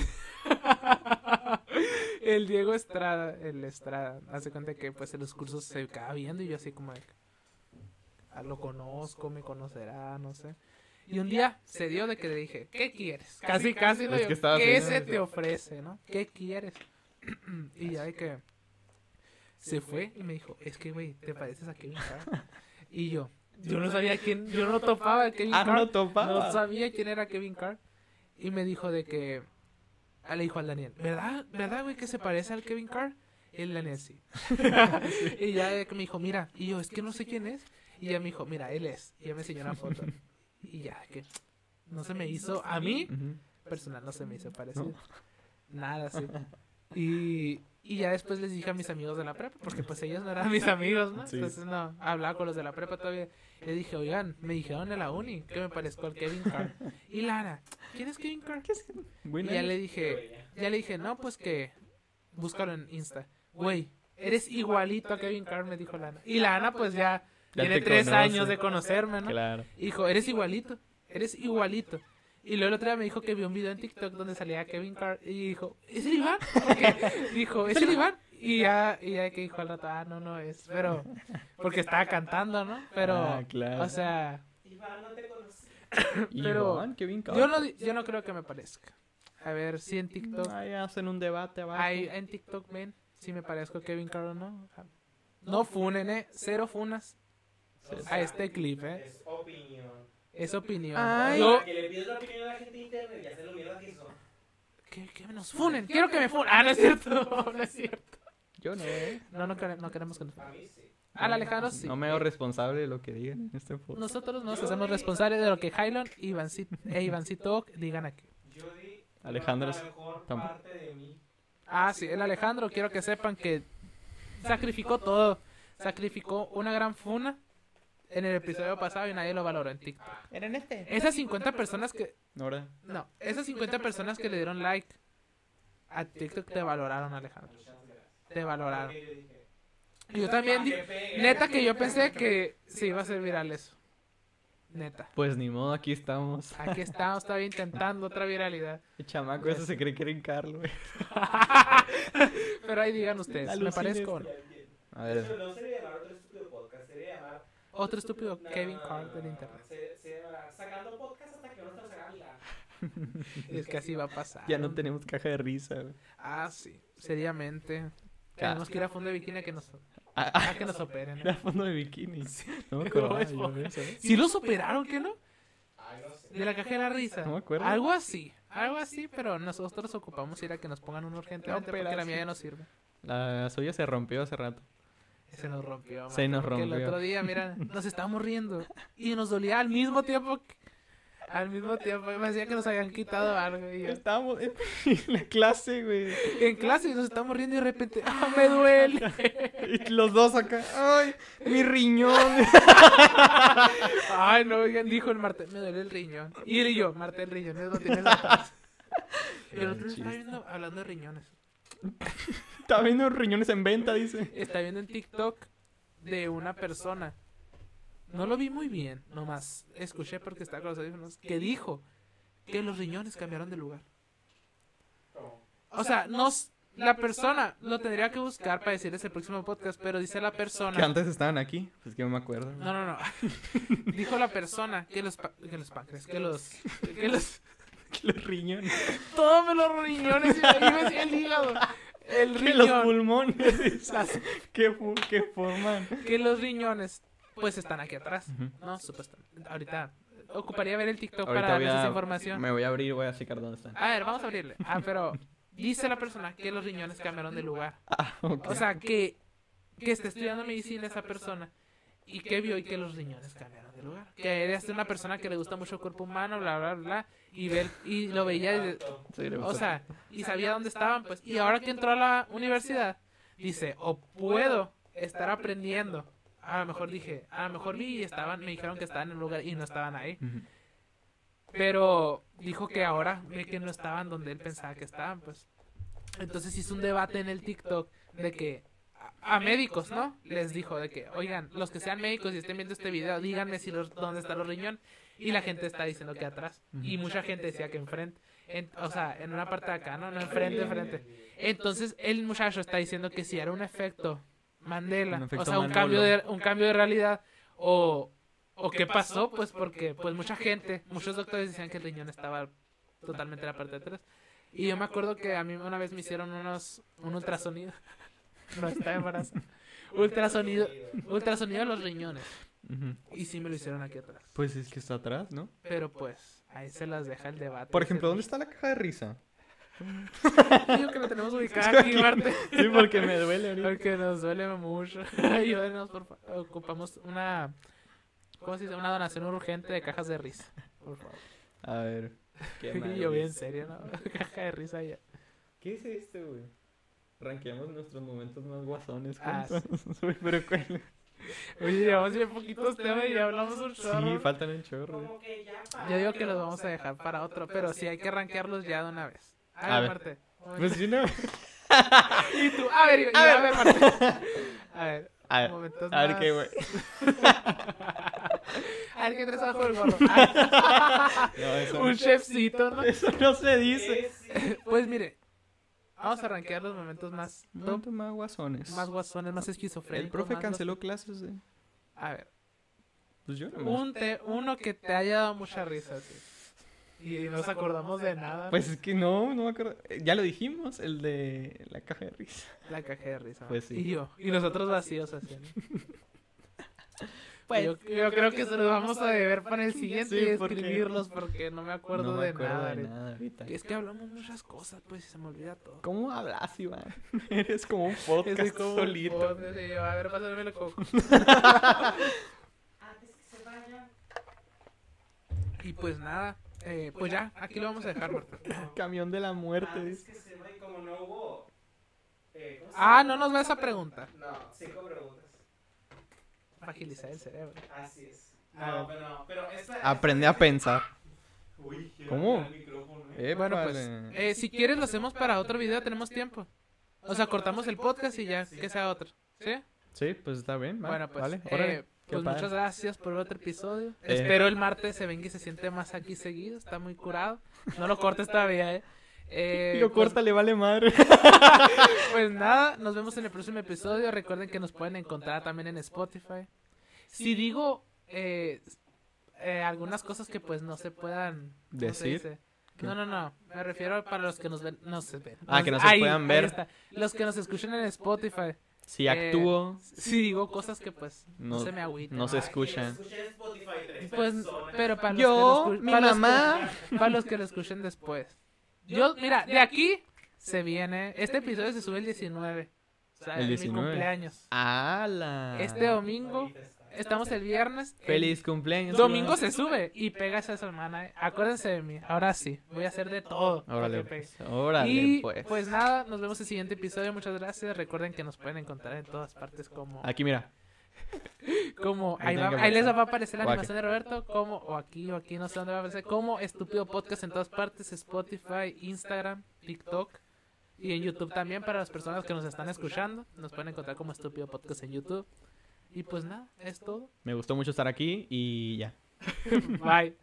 el Diego Estrada, el Estrada, hace cuenta que pues en los cursos se acaba viendo y yo así como de, ah, lo conozco, me conocerá, no sé. Y un día se dio de que le dije, ¿qué quieres? Casi, casi, ¿no? Es que ¿Qué se te ofrece, no? ¿Qué quieres? y ya de que se fue y me dijo, es que, güey, te pareces a Kevin Carr. Y yo, yo no sabía quién, yo no topaba a Kevin Ah, Carr. no topaba. No sabía quién era Kevin Carr. Y me dijo de que. ah, Le dijo al Daniel, ¿verdad? ¿Verdad, güey, que se parece al Kevin Carr? Y el Daniel sí. y ya de que me dijo, mira. Y yo, es que no sé quién es. Y ella me dijo, mira, él es. Y ella me enseñó una foto. Y ya, que no se me hizo. A mí, personal, no se me hizo parecido. Nada, sí. Y, y ya después les dije a mis amigos de la prepa, porque pues ellos no eran mis amigos, ¿no? Sí. Entonces no, hablaba con los de la prepa todavía. Le dije, oigan, me dijeron en la uni que me parezco al Kevin Carr. Y Lara, ¿quién es Kevin Carr? Y ya le dije, ya le dije, no, pues que búscalo en Insta. Güey, eres igualito a Kevin Carr, me dijo Lana. Y Lana, pues ya, Ya tiene tres conoce. años de conocerme, ¿no? Claro. Y dijo, eres igualito, eres igualito. Y luego el otro día me dijo que vio un video en TikTok donde salía Kevin Carr y dijo, ¿es el Iván? Porque dijo, ¿es el Iván? Y ya, y ya que dijo al rato, ah, no, no es, pero, porque estaba cantando, ¿no? Pero, Ah, claro. o sea, Iván, no te conocí. pero Iván, qué bien yo no, yo no creo que me parezca. A ver, si en TikTok, Ahí hacen un debate abajo. hay, en TikTok, ven, si me parezco a Kevin Carr o no. No funen, eh, cero funas a este clip, eh. Es opinión. Es opinión. Ay. Yo, que le pides la opinión a la gente de internet y hacer lo mierda que hizo. que, que me nos funen, quiero que me funen. Ah, no es cierto, no es cierto. Yo no, ¿eh? No, no, quere- no queremos que nos A mí sí. Al Alejandro sí. No me hago responsable de lo que digan en este podcast. Nosotros nos hacemos responsables de lo que Hylon y Ivancito, e Ivancito digan aquí. Yo di Alejandro la es- mejor tampoco. parte de mí. Ah, sí, el Alejandro, quiero que sepan que sacrificó todo. Sacrificó una gran funa en el episodio pasado y nadie lo valoró en TikTok. ¿Era en este? Esas 50 personas que... No, ¿verdad? No, esas 50 personas que le dieron like a TikTok te valoraron, Alejandro. Muchas gracias. Te valoraron. Yo dije, Y yo también, neta que yo pensé que se iba a ser viral eso. Neta. Pues ni modo, aquí estamos. Aquí estamos todavía intentando otra viralidad. El chamaco ese se cree que era Carlos, güey. Pero ahí digan ustedes, ¿me parezco? A Eso ver, no sería llamar otro estúpido podcast, sería llamar. Otro estúpido No, Kevin no, Carr del internet. se- Sería llamar sacando podcast hasta que no estamos sacando la. Es que así va a pasar. ya no tenemos caja de risa. Ah, sí. Seriamente. Tenemos que ir a fondo de bikini a que nos, Ah, a que nos operen. Era fondo de bikini. No me acuerdo. ¿Sí los operaron, qué no? De la caja de la risa. No me acuerdo. Algo así. Algo así, pero nosotros ocupamos ir a que nos pongan uno urgentemente porque la mía ya no sirve. La suya se rompió hace rato. Se nos rompió. Se mano, nos porque El rompió. otro día, mira, nos estábamos riendo y nos dolía al mismo tiempo. que- Al mismo tiempo, me decía que nos habían quitado algo. Y yo, Estábamos en la clase, güey. en clase nos estamos riendo y de repente, ¡ah, me duele! Y los dos acá. ¡Ay! Mi riñón. Ay, no, dijo el Marte, me duele el riñón. Y él y yo, Marte, el riñón, lo tienes atrás. El otro viendo, hablando de riñones. Está viendo riñones en venta, dice. Está viendo en TikTok de una persona. No lo vi muy bien, nomás escuché porque estaba con los audífonos, que dijo que los riñones cambiaron de lugar. O sea, no, la persona lo tendría que buscar para decirles el próximo podcast, pero dice la Que persona. antes estaban aquí. Pues que no me acuerdo. No, no, no. Dijo la persona que los, que los páncreas, que los, que los, Que los riñones. todos los riñones y me el hígado, el Que los riñón, pulmones. que, forman. que los riñones, pues están aquí atrás. No, supuestamente. Ahorita ocuparía ver el TikTok Ahorita para darles esa información. me voy a abrir voy a checar dónde están. A ver, vamos a abrirle. Ah, pero dice la persona que los riñones cambiaron de lugar. Ah, ok. O sea, que, que está estudiando medicina esa persona y que vio y que los riñones cambiaron de lugar. Que eres una persona que le gusta mucho el cuerpo humano, bla, bla, bla, y, ver, y lo veía, y- Sí, o sea, y sabía dónde estaban, pues. Y ahora que entró a la universidad, dice, o puedo estar aprendiendo. A lo mejor dije, a lo mejor vi y estaban, me dijeron que estaban en un lugar y no estaban ahí. Pero dijo que ahora ve que no estaban donde él pensaba que estaban, pues. Entonces hizo un debate en el TikTok de que a, médicos, ¿no? Les dijo de que, oigan, los que sean médicos y estén viendo este video, díganme si los, dónde están los riñones. Y la gente está diciendo que atrás. Y mucha gente decía que enfrente. En- o sea, en una parte de acá, ¿no? No enfrente, enfrente. Entonces el muchacho está diciendo que si era un efecto Mandela, Un efecto o sea, un Manolo. cambio de un cambio de realidad o o qué pasó, pues porque pues mucha gente, muchos doctores decían que el riñón estaba totalmente en la parte de atrás. Y yo me acuerdo que a mí una vez me hicieron unos un ultrasonido. No está embarazada. Ultrasonido, ultrasonido de los riñones. Y sí me lo hicieron aquí atrás. Pues es que está atrás, ¿no? Pero pues, ahí se las deja el debate. Por ejemplo, ¿dónde está la caja de risa? Digo que lo tenemos ubicado aquí, Marte. Sí, porque me duele ahorita. Porque nos duele mucho. Ayúdenos, por favor. Ocupamos una. ¿Cómo se dice? Una donación urgente de cajas de risa. Por favor. A ver. ¿Qué yo bien dice? serio, ¿no? Caja de risa ya. ¿Qué es esto, güey? Ranqueamos nuestros momentos más guasones. Ah. Uy, pero ¿cuál? Oye, llevamos bien poquitos temas y ya hablamos un chorro. Sí, faltan un chorro. güey. Como que ya para Yo digo que los vamos a dejar para otro, pero sí hay que rankearlos ya de una vez. A ver, A ver. Marte. Pues sí, no. Y tú, a ver, y- y a ver, Marte. A ver, A ver, momentos a ver más- qué, güey. A ver qué traes abajo del gorro. No, eso, un chefcito, ¿no? eso no se dice. Es- Pues mire, vamos a rankear los momentos más Momentos más guasones. más guasones, más esquizofrénicos. El profe canceló clases de... A ver, Pues yo no un te- uno que te haya dado mucha risa, sí. Y nos acordamos de nada. Pues es que no, no me acuerdo. Eh, Ya lo dijimos, el de la caja de risa. La caja de risa. Pues sí. Y yo. Y nosotros vacíos así. Pues, yo, yo creo que se los vamos a deber para el siguiente Sí, y escribirlos porque no me acuerdo no me de acuerdo nada. de ahorita. nada ahorita. Es que hablamos muchas cosas, pues, y se me olvida todo. ¿Cómo hablas, Iván? Eres como un Es podcast como un solito. podcast, y yo, a ver, pásame el coco. Antes que se vayan. Y pues nada, eh, pues ya, aquí lo vamos a dejar, Marta. Camión de la muerte. Antes que se vayan, como no hubo. eh, ¿cómo se Ah, no nos vas a preguntar. No, cinco preguntas. Para agilizar el cerebro. Así es. A No, pero, pero esta. Aprende a pensar. Uy, ¿Cómo? eh. Eh, Bueno, pues, vale. eh, si quieres lo hacemos para otro video, tenemos tiempo. O sea, cortamos el podcast y ya, que sea otro. ¿Sí? Sí, pues está bien. Bueno, pues, vale, eh, pues padre. muchas gracias por otro episodio. Eh. Espero el martes se venga y se siente más aquí seguido. Está muy curado. No lo cortes todavía, ¿eh? Eh, pues- corta, le vale madre. Pues nada, nos vemos en el próximo episodio. Recuerden que nos pueden encontrar también en Spotify. Si digo eh, eh, algunas cosas que pues no se puedan ¿cómo se Decir. No, no, no. Me refiero para los que nos ven. No se ven. Ah, que no se ahí, puedan ver. Los que nos escuchan en Spotify. Si Eh, actúo, Si digo cosas que pues no, No- se me agüiten. no se escuchan. Pues, pero para los Yo, que lo escu- mi para los que- mamá. para los que lo escuchen después. Yo, mira, de aquí se viene. Este episodio se sube el 19. O sea, El en 19. mi cumpleaños. ¡Hala! Este domingo, estamos el viernes. el Feliz cumpleaños. Domingo se sube y pega esa semana. eh. Acuérdense de mí. Ahora sí, voy a hacer de todo. Órale, pues. Órale, y pues. pues nada, nos vemos en el siguiente episodio. Muchas gracias. Recuerden que nos pueden encontrar en todas partes como Aquí, mira. como Ahí va- les va a aparecer la animación de Roberto como o aquí o aquí no sé dónde va a aparecer como estúpido podcast en todas partes Spotify Instagram TikTok y en YouTube también para las personas que nos están escuchando nos pueden encontrar como estúpido podcast en YouTube. Y pues nada es todo. Me gustó mucho estar aquí y ya. bye